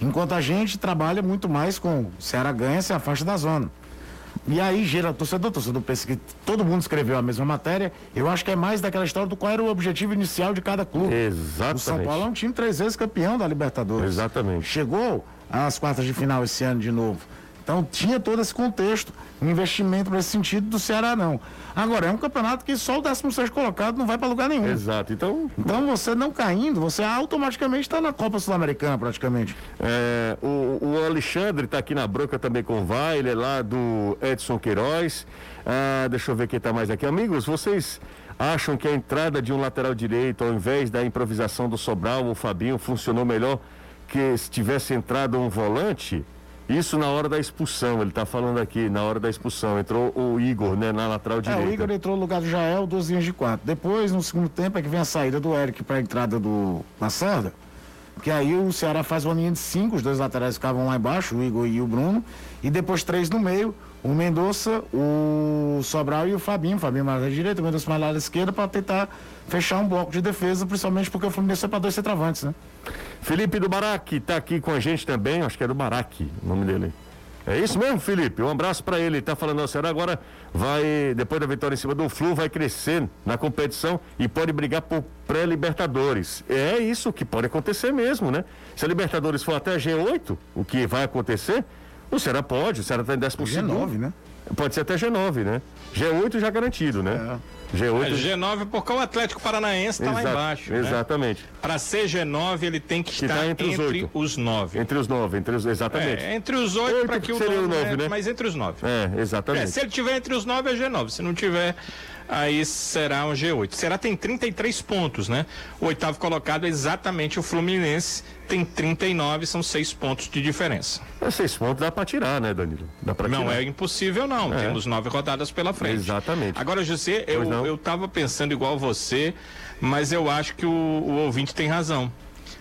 Enquanto a gente trabalha muito mais com Ceará ganha, se afasta da zona. E aí gira torcedor, torcedor pensa que todo mundo escreveu a mesma matéria. Eu acho que é mais daquela história do qual era o objetivo inicial de cada clube. Exatamente. O São Paulo é um time três vezes campeão da Libertadores. Exatamente. Chegou às quartas de final esse ano de novo. Então tinha todo esse contexto, um investimento nesse sentido do Ceará não. Agora, é um campeonato que só o 16 colocado não vai para lugar nenhum. Exato. Então, Então você não caindo, você automaticamente está na Copa Sul-Americana praticamente. É, o, o Alexandre está aqui na broca também com o Vai, ele é lá do Edson Queiroz. Ah, deixa eu ver quem está mais aqui. Amigos, vocês acham que a entrada de um lateral direito, ao invés da improvisação do Sobral, o Fabinho, funcionou melhor que se tivesse entrado um volante? Isso na hora da expulsão, ele está falando aqui, na hora da expulsão. Entrou o Igor, né, na lateral É, direita. o Igor entrou no lugar do Jael, duas linhas de quatro. Depois, no segundo tempo, é que vem a saída do Eric para a entrada do Lacerda. Que aí o Ceará faz uma linha de cinco, os dois laterais ficavam lá embaixo, o Igor e o Bruno. E depois três no meio, o Mendonça, o Sobral e o Fabinho. O Fabinho mais à direita, o Mendonça mais lá à esquerda, para tentar fechar um bloco de defesa, principalmente porque o Fluminense é para dois centroavantes, né? Felipe do Baraque está aqui com a gente também, acho que é do Baraque o nome dele. É isso mesmo, Felipe? Um abraço para ele. Tá falando, o Ceará agora vai, depois da vitória em cima do Flu, vai crescer na competição e pode brigar por pré-Libertadores. É isso que pode acontecer mesmo, né? Se a Libertadores for até G8, o que vai acontecer, o Ceará pode, o Ceará está em 10 G9, né? Pode ser até G9, né? G8 já garantido, né? G8. É G9 porque o Atlético Paranaense está lá embaixo. né? Exatamente. Para ser G9, ele tem que Que estar tá entre entre, os nove. Entre os nove, entre os, exatamente. É, entre os oito para que o seria o nove, é, né? Mas entre os nove. É, exatamente. É, se ele tiver entre os nove é G9. Se não tiver, aí será um G8. Será tem 33 pontos, né? O oitavo colocado é exatamente o Fluminense, tem 39, são seis pontos de diferença. É, seis pontos dá pra tirar, né, Danilo? Dá pra Não tirar. é impossível, não. É. Temos nove rodadas pela frente. Exatamente. Agora, José, eu, eu tava pensando igual você, mas eu acho que o, o ouvinte tem razão.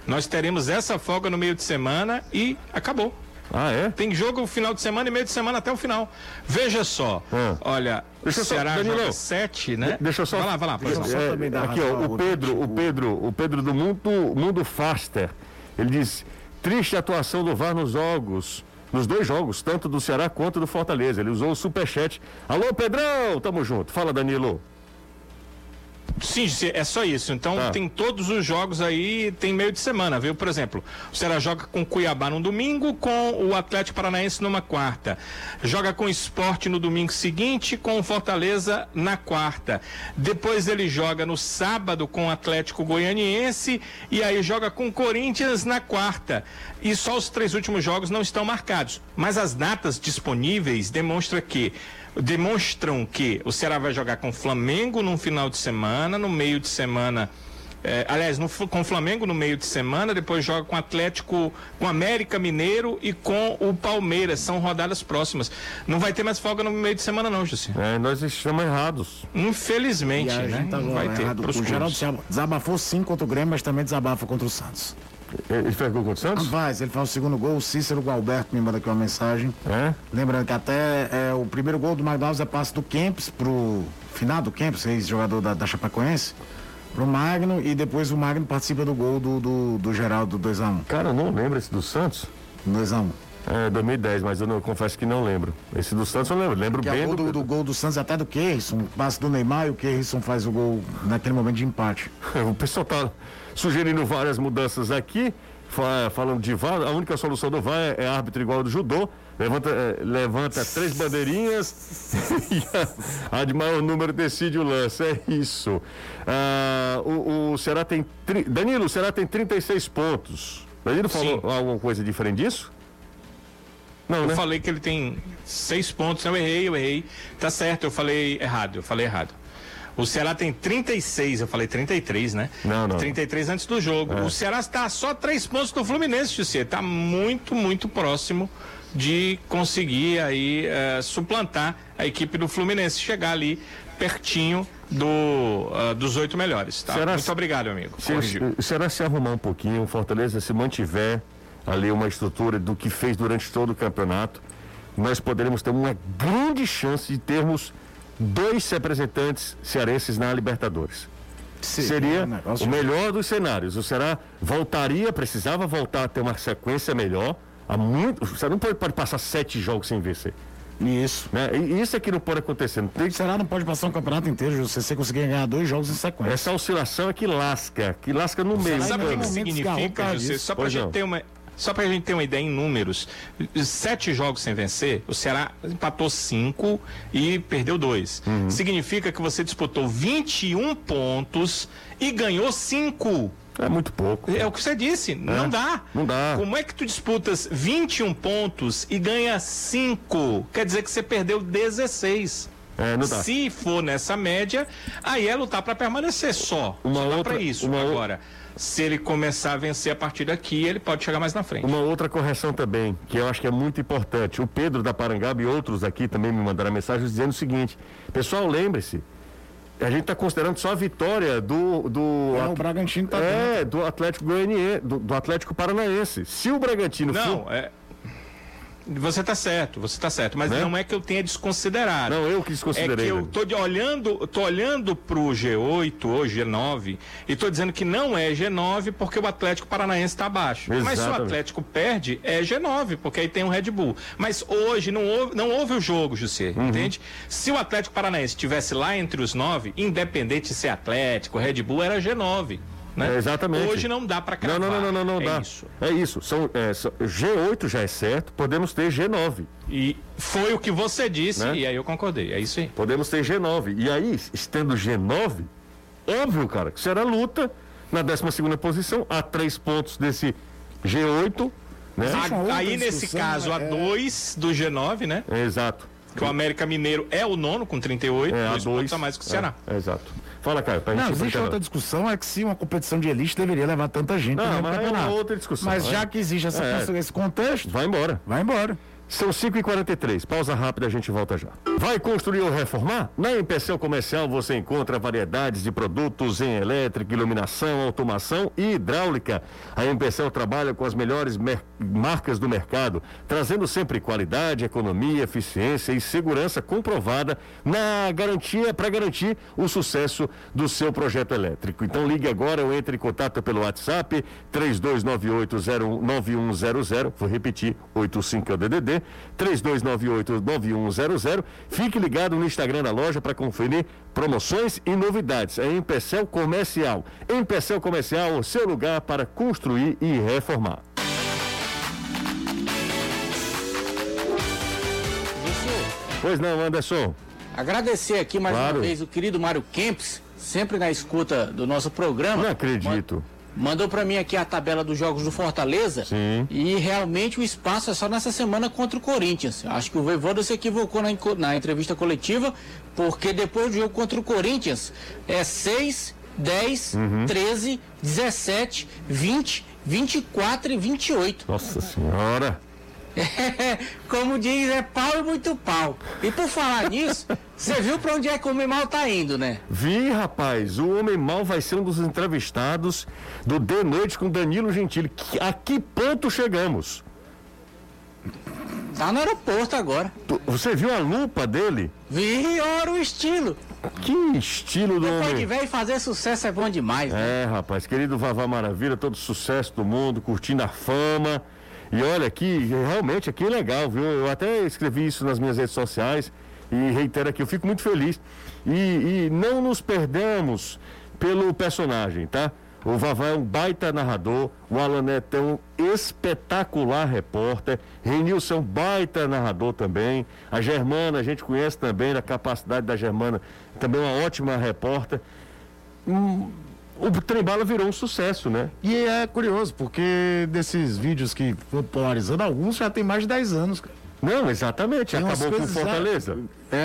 Nós teremos essa folga no meio de semana e acabou. Ah, é? Tem jogo final de semana e meio de semana até o final. Veja só, Ah. olha, Deixa o só- Ceará joga sete, né? De- Deixa eu só. Vai lá, vai lá, Deixa eu não. só É, também dar aqui, ó, o. Pedro, o Pedro, o Pedro do Mundo, Mundo Faster. Ele diz: triste atuação do VAR nos jogos. Nos dois jogos, tanto do Ceará quanto do Fortaleza. Ele usou o superchat. Alô, Pedrão! Tamo junto. Fala, Danilo. Sim, é só isso. Então Tá. tem todos os jogos aí, tem meio de semana, viu? Por exemplo, o Ceará joga com Cuiabá no domingo, com o Atlético Paranaense numa quarta. Joga com o Esporte no domingo seguinte, com o Fortaleza na quarta. Depois ele joga no sábado com o Atlético Goianiense e aí joga com o Corinthians na quarta. E só os três últimos jogos não estão marcados. Mas as datas disponíveis demonstram que demonstram que o Ceará vai jogar com o Flamengo num final de semana, no meio de semana. eh, aliás, no, com o Flamengo no meio de semana, depois joga com o Atlético, com o América Mineiro e com o Palmeiras. São rodadas próximas. Não vai ter mais folga no meio de semana, não, José. É, nós estamos errados. Infelizmente, E a né? tá Não vai ter. O Geraldo desabafou sim contra o Grêmio, mas também desabafa contra o Santos. Ele fez gol contra o Santos? Rapaz, ele faz o segundo gol, o Cícero Galberto me manda aqui uma mensagem. É? Lembrando que até é, o primeiro gol do McDonald's é passe do Kempis pro finado Kempis, ex-jogador da, da Chapecoense, pro Magno e depois o Magno participa do gol do, do, do Geraldo 2x1. Cara, eu não lembro esse do Santos. 2x1. É, 2010, mas eu não, confesso que não lembro. Esse do Santos eu lembro. Lembro Que é bem o gol do, do, do gol do Santos até do Keirson, passe do Neymar e o Keirson faz o gol naquele momento de empate. O pessoal tá sugerindo várias mudanças aqui, fa- falando de VAR. A única solução do VAR é, é árbitro igual ao do judô. Levanta, é, levanta três bandeirinhas e a, a de maior número decide o lance. É isso. Ah, o, o Ceará tem. tri- Danilo, o Ceará tem 36 pontos. Danilo falou Sim. alguma coisa diferente disso? Não, Eu né? falei que ele tem seis pontos, eu errei, eu errei. Tá certo, eu falei errado, eu falei errado. O Ceará tem 36, eu falei 33, né? Não, não. 33 antes do jogo. O Ceará está só três pontos do Fluminense, Jussi. Está muito, muito próximo de conseguir aí eh, suplantar a equipe do Fluminense, chegar ali pertinho do, ah, dos oito melhores. Tá? Será- Muito obrigado, amigo. Se, será se arrumar um pouquinho, o Fortaleza se mantiver ali uma estrutura do que fez durante todo o campeonato, nós poderemos ter uma grande chance de termos dois representantes cearenses na Libertadores. Seria um negócio o melhor dos cenários. O Ceará voltaria, precisava voltar a ter uma sequência melhor. Há muito, o Ceará não pode, pode passar sete jogos sem vencer. Isso. Né? E isso é que não pode acontecer. Não tem O Ceará não pode passar um campeonato inteiro, se você conseguir ganhar dois jogos em sequência. Essa oscilação é que lasca, que lasca no meio. Sabe o que, significa, José? Só pra Pois gente não. ter uma. Só para a gente ter uma ideia em números, sete jogos sem vencer, o Ceará empatou cinco e perdeu dois. Uhum. Significa que você disputou 21 pontos e ganhou cinco. É muito pouco. É o que você disse, não dá. não dá. Como é que tu disputas 21 pontos e ganha 5? Quer dizer que você perdeu 16. É, não dá. Se for nessa média, aí é lutar para permanecer só. Uma só outra- isso. uma o- Agora, se ele começar a vencer a partir daqui, ele pode chegar mais na frente. Uma outra correção também, que eu acho que é muito importante. O Pedro da Parangaba e outros aqui também me mandaram mensagem dizendo o seguinte: pessoal, lembre-se, a gente está considerando só a vitória do. do É, o Bragantino tá É, do Atlético Goianiense, do, do Atlético Paranaense. Se o Bragantino Não, for. é. Você está certo, você está certo, mas Né? não é que eu tenha desconsiderado. Não, eu que É desconsiderei. que eu velho. tô de- olhando, tô olhando pro G8 ou G9 e tô dizendo que não é G9 porque o Atlético Paranaense está abaixo. Mas se o. Atlético perde, é G9, porque aí tem um Red Bull. Mas hoje não houve, não houve o jogo, José, Uhum. entende? Se o Atlético Paranaense estivesse lá entre os nove, independente de ser Atlético, Red Bull era G9. Né? É, exatamente. Hoje não dá para Não, cravar. não, não, não, não, não é dá. Isso. É isso. São, é, são- G8 já é certo, podemos ter G9. E foi o que você disse Né? e aí eu concordei. É isso aí. Podemos ter G9. E aí, estando G9, óbvio, cara, que será luta na 12 posição, a três pontos desse G8, né? Outra Aí nesse caso, a é- 2 do G9, né? É, exato. Que o América Mineiro é o nono com 38, É, a dois dois. pontos a mais que o Ceará. É, exato. Fala, Caio, pra Não, gente existe outra discussão, é que se uma competição de elite deveria levar tanta gente Não, mas é outra discussão, Mas já que existe essa, É. esse contexto, Vai embora. vai embora. São 5h43, pausa rápida, a gente volta já. Vai construir ou reformar? Na Empecel Comercial você encontra variedades de produtos em elétrica, iluminação, automação e hidráulica. A Empecel trabalha com as melhores marcas do mercado, trazendo sempre qualidade, economia, eficiência e segurança comprovada na garantia para garantir o sucesso do seu projeto elétrico. Então ligue agora ou entre em contato pelo WhatsApp 3298-9100. Vou repetir, 85 é o DDD, 3298-9100. Fique ligado no Instagram da loja para conferir promoções e novidades. É Empecel Comercial. Empecel Comercial, o seu lugar para construir e reformar. Pois não, Anderson. Agradecer aqui mais Claro. uma vez o querido Mário Kempis, sempre na escuta do nosso programa. Não acredito. Mandou pra mim aqui a tabela dos jogos do Fortaleza. Sim. E realmente o espaço é só nessa semana contra o Corinthians. Acho que o Voivoda se equivocou na, na entrevista coletiva, porque depois do jogo contra o Corinthians é 6, 10, Uhum. 13, 17, 20, 24 e 28. Nossa Senhora. Como diz, é pau e muito pau. E por falar nisso, você viu pra onde é que o homem mal tá indo, né? Vi, rapaz, o Homem Mal vai ser um dos entrevistados do De Noite com Danilo Gentili. A que ponto chegamos? Tá no aeroporto agora. Você viu a lupa dele? Vi, ora o estilo. Que estilo do Depois de homem. velho fazer sucesso é bom demais, né? É, rapaz, querido Vavá Maravilha, todo sucesso do mundo, curtindo a fama. E olha aqui, realmente aqui é legal, viu? Eu até escrevi isso nas minhas redes sociais e reitero aqui, eu fico muito feliz. E, e não nos perdemos pelo personagem, tá? O Vavá é um baita narrador, o Alan é um espetacular repórter, Renilson é um baita narrador também, a Germana, a gente conhece também a capacidade da Germana, também uma ótima repórter. Hum, o Trembala virou um sucesso, né? E é curioso, porque desses vídeos que foram polarizando, alguns já tem mais de 10 anos. cara. Não, exatamente, acabou com o já- Fortaleza. É,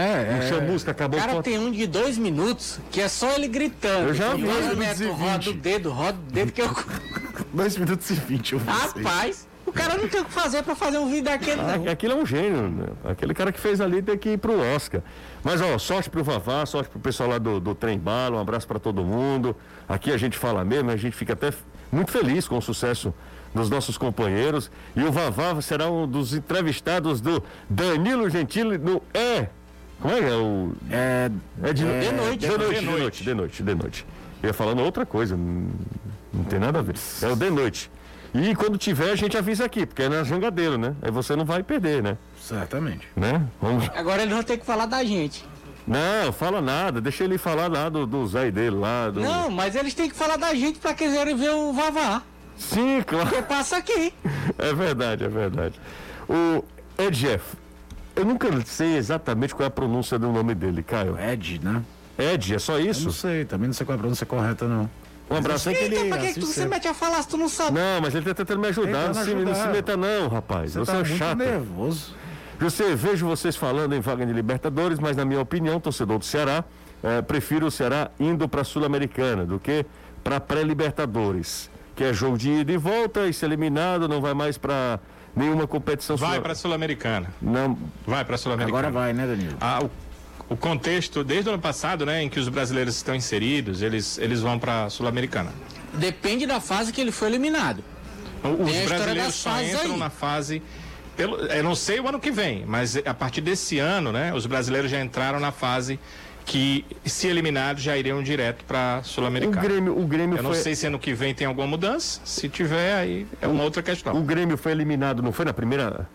O é. Chamusca acabou Cara, com o tem um de dois minutos que é só ele gritando. Eu já E vi, o dois minutos e roda vinte. o dedo, roda o dedo que eu. 2 minutos e 20. Eu. Rapaz, o cara não tem o que fazer pra fazer um vídeo daquele, não. Ah, Aquilo é um gênio, né? Aquele cara que fez ali tem que ir pro Oscar. Mas, ó, sorte pro Vavá, sorte pro pessoal lá do, do Trem Bala, um abraço pra todo mundo. Aqui a gente fala mesmo, a gente fica até muito feliz com o sucesso dos nossos companheiros. E o Vavá será um dos entrevistados do Danilo Gentili no É. Como é que é o. É, É de, É, de noite, de noite, de noite. noite, de noite, de noite. Eu ia falando outra coisa, não, não tem nada a ver. É o de noite. E quando tiver, a gente avisa aqui, porque é na jangadeiro, né? Aí você não vai perder, né? certamente. né? Vamos... Agora eles vão ter que falar da gente. Não, fala nada, deixa ele falar lá do, do Zé dele lá. Do... Não, mas eles têm que falar da gente pra quiserem ver o Vavá. Sim, claro. Porque passa aqui. É verdade, é verdade. O Edjeff, eu nunca sei exatamente qual é a pronúncia do nome dele, Caio. Ed, né? Ed, é só Eu não isso? sei, também não sei qual é a pronúncia correta, não. Um abraço. Eu sei que ele Então, pra que, que tu se mete a falar se tu não sabe? Não, mas ele tá tentando me ajudar. Não se, não se meta não, rapaz. Você, Você tá é muito chato. nervoso. José, vejo vocês falando em vaga de Libertadores, mas na minha opinião, torcedor do Ceará, eh, prefiro o Ceará indo para a Sul-Americana do que para pré-Libertadores, que é jogo de ida e volta e se eliminado não vai mais para nenhuma competição Vai sul- para a Sul-Americana. Não, Vai para a Sul-Americana. Agora vai, né, Danilo? Ah, o, o contexto, desde o ano passado, né, em que os brasileiros estão inseridos, eles, eles vão para a Sul-Americana. Depende da fase que ele foi eliminado. O- Os brasileiros só entram aí. na fase. Pelo, eu não sei o ano que vem, mas a partir desse ano, né, os brasileiros já entraram na fase que, se eliminados, já iriam direto para a o Sul-Americana. Grêmio, o Grêmio Eu não foi sei se ano que vem tem alguma mudança. Se tiver, aí é uma outra o questão. Grêmio foi eliminado, não foi na primeira?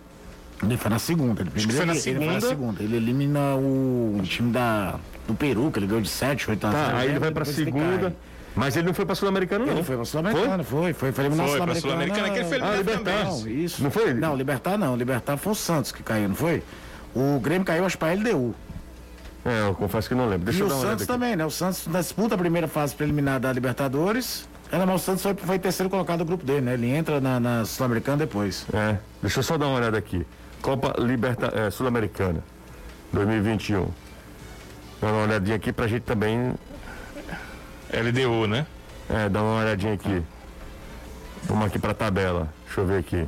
Ele foi na segunda. Ele, que foi na ele, ele foi na segunda. segunda. Ele elimina o time da, do Peru, que ele ganhou de 7, 8 a 0. Tá, aí ele vai para ele segunda. Mas ele não foi para Sul-Americana não. Ele foi pra Sul-Americana, foi? Foi, foi Foi pra Sul-Americana. Sul-Americana, que ele foi Ah, Libertar. Não, isso. Não foi? Não, Libertar não. Libertar foi o Santos que caiu, não foi? O Grêmio caiu, acho, pra LDU. É, eu confesso que não lembro. Deixa e eu o dar uma olhada Santos também, né? O Santos disputa a primeira fase preliminar da Libertadores. Era, mas o Santos foi, foi terceiro colocado do grupo dele, né? Ele entra na, na Sul-Americana depois. É, deixa eu só dar uma olhada aqui. Copa Liberta, é, Sul-Americana 2021. Dá uma olhadinha aqui pra gente também LDU, né? é, dar uma olhadinha aqui. Vamos aqui pra tabela. Deixa eu ver aqui.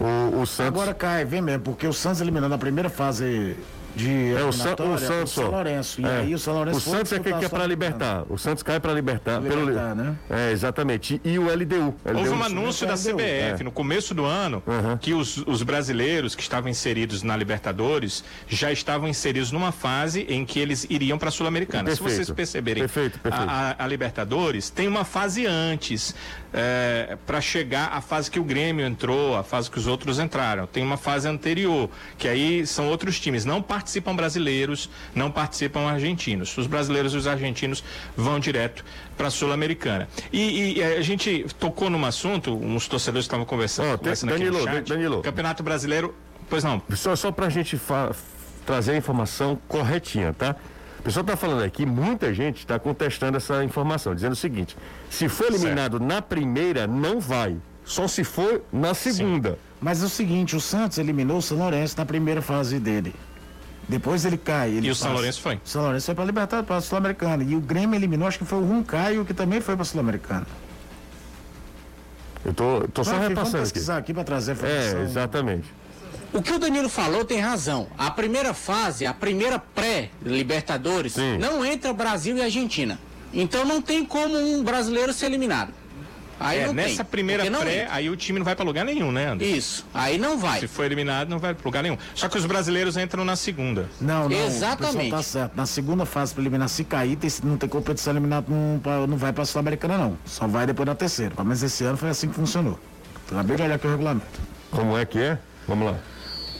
O, o Santos. Agora cai, vem mesmo, porque o Santos eliminou na primeira fase de é o, San, o Santos. São. Lourenço. E É. aí o São Lourenço O Santos é que, que é a pra Sul-Americana. libertar. O Santos cai pra libertar. Libertar, né? É, exatamente. E o LDU. Houve LDU um anúncio da CBF no começo do ano Uhum. que os, os brasileiros que estavam inseridos na Libertadores já estavam inseridos numa fase em que eles iriam para a Sul-Americana. Se vocês perceberem, Perfeito, perfeito. A, a- a Libertadores tem uma fase antes para chegar à fase que o Grêmio entrou, a fase que os outros entraram. Tem uma fase anterior, que aí são outros times. Não participam brasileiros, não participam argentinos. Os brasileiros e os argentinos vão direto para a Sul-Americana. E, e a gente tocou num assunto, uns torcedores estavam conversando, tem- conversando Danilo, chat. Danilo. Campeonato Brasileiro, pois não. Só, só pra gente fa- trazer a informação corretinha, tá? O pessoal tá falando aqui, muita gente está contestando essa informação, dizendo o seguinte: se for eliminado na primeira, não vai. Só se for na segunda. Mas é o seguinte, o Santos eliminou o São Lourenço na primeira fase dele. Depois ele cai. Ele E o São passa. Lourenço foi? O São Lourenço foi pra Libertadores, pra Sul-Americana. E o Grêmio eliminou, acho que foi o Runcaio, que também foi pra Sul-Americana. Eu tô, tô só Vamos aqui, Vamos repassando aqui. pesquisar aqui pra trazer a informação. É, exatamente. O que o Danilo falou tem razão. A primeira fase, a primeira pré-Libertadores, não entra Brasil e Argentina. Então não tem como um brasileiro ser eliminado. Aí É, não nessa tem, primeira pré, entra. aí o time não vai para lugar nenhum, né, Anderson? Isso, aí não vai. Se for eliminado, não vai para lugar nenhum. Só que os brasileiros entram na segunda. Não, não. Exatamente. Tá certo. Na segunda fase preliminar, se cair, tem- não tem competição eliminada, não, não vai pra Sul-Americana, não. Só vai depois na terceira. Menos esse ano foi assim que funcionou. Acabei de olhar aqui o regulamento. Como é que é? Vamos lá.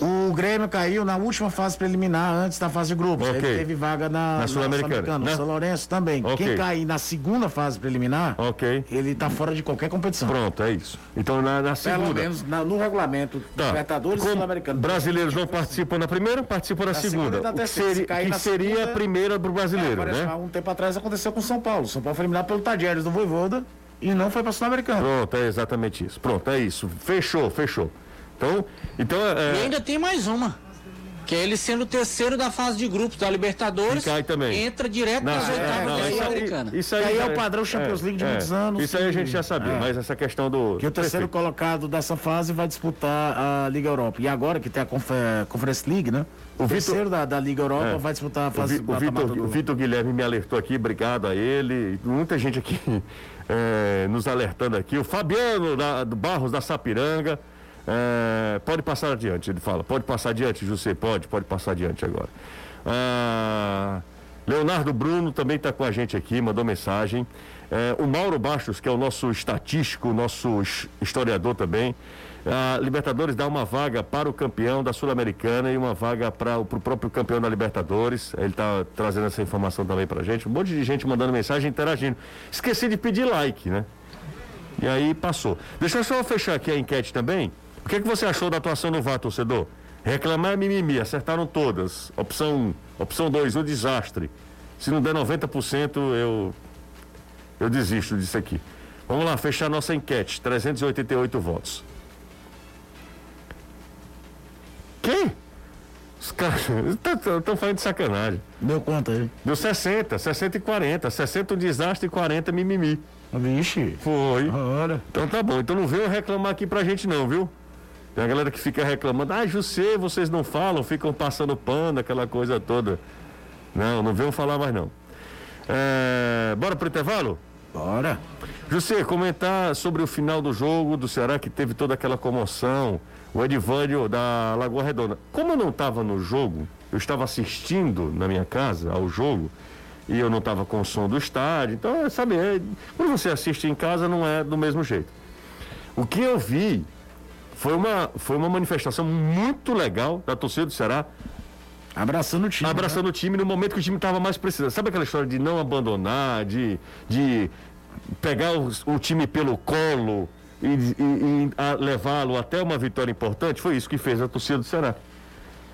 O Grêmio caiu na última fase preliminar, antes da fase de grupos. Ok. Ele teve vaga na, Na Sul-Americana, né? O São Lourenço também. Ok. Quem cair na segunda fase preliminar, Ok. ele tá fora de qualquer competição. Pronto, é isso. Então na, na Pelo segunda. menos na- no regulamento Tá. Libertadores e Sul-Americano. Brasileiros não participam na primeira, participam na, Na segunda segunda. o seria, que seria segunda- a primeira pro brasileiro, Agora, né? Há um tempo atrás aconteceu com o São Paulo. São Paulo foi eliminado pelo Tadieres do Voivoda e não foi pra Sul-Americana. Pronto, é exatamente isso. Pronto, é isso. Fechou, fechou. Então, então E é, ainda tem mais uma. Que é ele sendo o terceiro da fase de grupos da Libertadores. E cai também. Entra direto Não, nas é, oitavas não, da isso aí- Sul-Americana. Isso E aí, aí é o padrão Champions League de muitos anos Isso aí a gente já sabia, é. mas essa questão do. Que o terceiro Perfeito. colocado dessa fase vai disputar a Liga Europa. E agora que tem a Confe- Conference League, né? O O Vitor- terceiro da, da Liga Europa É. vai disputar a O, fase Vi- o Vitor, do- o Vitor Guilherme me alertou aqui, obrigado a ele. Muita gente aqui é, nos alertando aqui. O Fabiano da, do Barros da Sapiranga. É, pode passar adiante, ele fala. Pode passar adiante, José, pode, pode passar adiante agora. Ah, Leonardo Bruno também está com a gente aqui, mandou mensagem. É, o Mauro Bastos, que é o nosso estatístico, nosso his- historiador também. A Libertadores dá uma vaga para o campeão da Sul-Americana e uma vaga para o próprio campeão da Libertadores. Ele está trazendo essa informação também para gente. Um monte de gente mandando mensagem, interagindo. Esqueci de pedir like, né? E aí passou. Deixa eu só fechar aqui a enquete também. O que, é que você achou da atuação do VAR, torcedor? Reclamar é mimimi, acertaram todas. Opção 1. Opção 2, o desastre. Se não der 90%, eu, eu desisto disso aqui. Vamos lá, fechar nossa enquete. 388 votos. Quem? Os caras estão falando de sacanagem. Deu conta aí. Deu 60, 60 e 40. 60 o desastre e 40 mimimi. Vixe. Foi. Ora. Então tá bom. Então não venham reclamar aqui pra gente não, viu? Tem a galera que fica reclamando, ah, José, vocês não falam, ficam passando pano, aquela coisa toda. Não, não venham falar mais não. É... Bora pro intervalo? Bora. José, comentar sobre o final do jogo do Ceará que teve toda aquela comoção, o Edvânio da Lagoa Redonda. Como eu não estava no jogo, eu estava assistindo na minha casa ao jogo e eu não estava com o som do estádio, então, sabe, é, quando você assiste em casa não é do mesmo jeito. O que eu vi foi uma, foi uma manifestação muito legal da torcida do Ceará. Abraçando o time. Abraçando né? o time no momento que o time estava mais precisando. Sabe aquela história de não abandonar, de, de pegar o, o time pelo colo e, e, e levá-lo até uma vitória importante? Foi isso que fez a torcida do Ceará.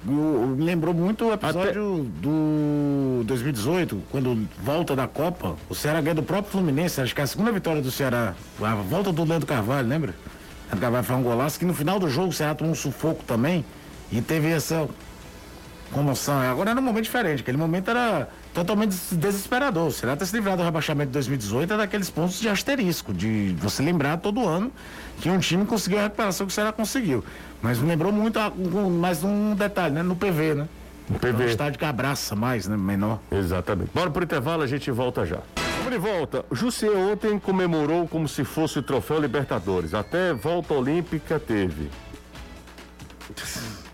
Me lembrou muito o episódio Até... do 2018, quando volta da Copa, o Ceará ganha do próprio Fluminense, acho que é a segunda vitória do Ceará, a volta do Leandro Carvalho, lembra? Leandro Carvalho foi um golaço, que no final do jogo o Ceará tomou um sufoco também, e teve essa comoção. Agora era um momento diferente, aquele momento era totalmente desesperador. O Ceará ter se livrado do rebaixamento de 2018 é daqueles pontos de asterisco, de você lembrar todo ano que um time conseguiu a recuperação que o Ceará conseguiu. Mas me lembrou muito mais um detalhe, né? No PV, né? No PV. É um estádio que abraça mais, né? Menor. Exatamente. Bora pro intervalo, a gente volta já. Vamos de volta. José ontem comemorou como se fosse o troféu Libertadores. Até volta olímpica teve.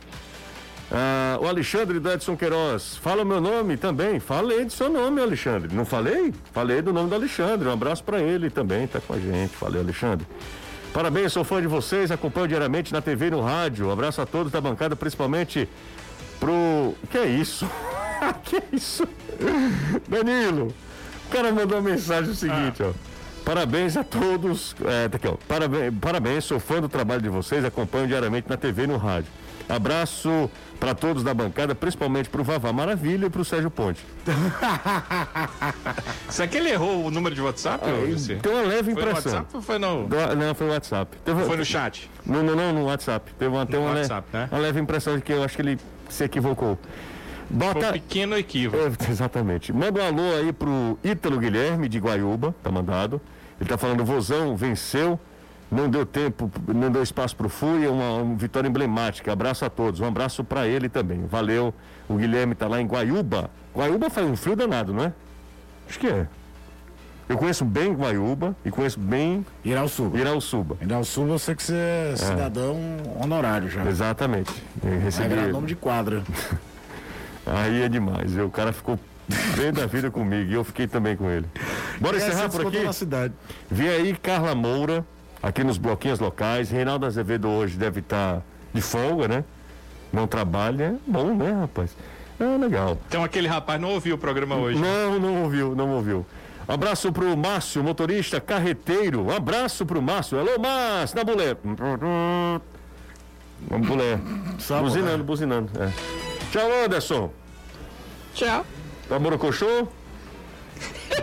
Ah, o Alexandre do Edson Queiroz. Fala o meu nome também. Falei do seu nome, Alexandre. Não falei? Falei do nome do Alexandre. Um abraço para ele também, tá com a gente. Valeu, Alexandre. Parabéns, sou fã de vocês, acompanho diariamente na TV e no rádio. Um abraço a todos da bancada, principalmente pro. Que é isso? que é isso? Danilo, o cara mandou uma mensagem o seguinte, ah. ó. Parabéns a todos. É, tá aqui, ó. Parabéns, parabéns, sou fã do trabalho de vocês, acompanho diariamente na TV e no rádio. Abraço para todos da bancada, principalmente para o Vavá Maravilha e para o Sérgio Ponte. Será que ele errou o número de WhatsApp? Ah, tem uma leve impressão. Foi no WhatsApp ou foi no... Não, foi no WhatsApp. Teve... Foi no chat? Não, não, não, no WhatsApp. Teve uma, no uma, WhatsApp, le... né? uma leve impressão de que eu acho que ele se equivocou. Bota... Foi um pequeno equívoco. É, exatamente. Manda um alô aí pro Ítalo Guilherme de Guaiúba, tá mandado. Ele tá falando, Vozão venceu não deu tempo, não deu espaço para o Fúria, uma, uma, vitória emblemática. Abraço a todos, um abraço para ele também. Valeu. O Guilherme está lá em Guaiúba. Guaiúba faz um frio danado, não é? Acho que é. Eu conheço bem Guaiúba e conheço bem Irauçuba. Irauçuba. Irauçuba eu sei que você é, é. cidadão honorário já. Exatamente. Eu recebi... É nome de quadra. Aí é demais. O cara ficou bem da vida comigo e eu fiquei também com ele. Bora encerrar por aqui? Na cidade. Vem aí Carla Moura aqui nos bloquinhos locais. Reinaldo Azevedo hoje deve estar de folga, né? Não trabalha. É bom, né, rapaz? É legal. Então aquele rapaz não ouviu o programa hoje. Não, não ouviu, não ouviu. Abraço pro Márcio, motorista carreteiro. Um abraço pro Márcio. Alô, Márcio, na bulé. Vamos bulé. Buzinando, buzinando. É. Tchau, Anderson. Tchau. Tá Morocochô?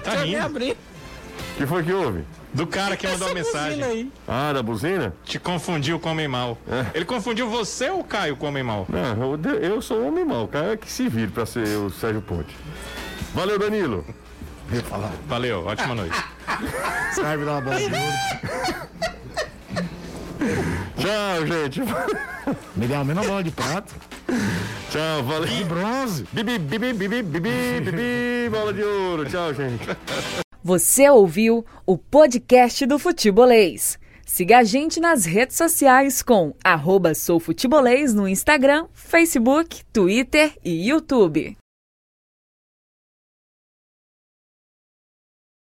Tá rindo. O que foi que houve? Do cara que mandou a mensagem. Aí. Ah, da buzina? Te confundiu com homem mal. É. Ele confundiu você ou o Caio com homem mal? Não, eu, eu sou homem mal. O Caio é que se vire pra ser o Sérgio Ponte. Valeu, Danilo. Valeu, ótima noite. Sai virar uma bola de ouro. Tchau, gente. Me deu a mesma bola de prata. Tchau, valeu. De bronze. Bibi, bibi, bibi, bibi, bibi, bola de ouro. Tchau, gente. Você ouviu o podcast do Futebolês. Siga a gente nas redes sociais com arroba soufutebolês no Instagram, Facebook, Twitter e YouTube.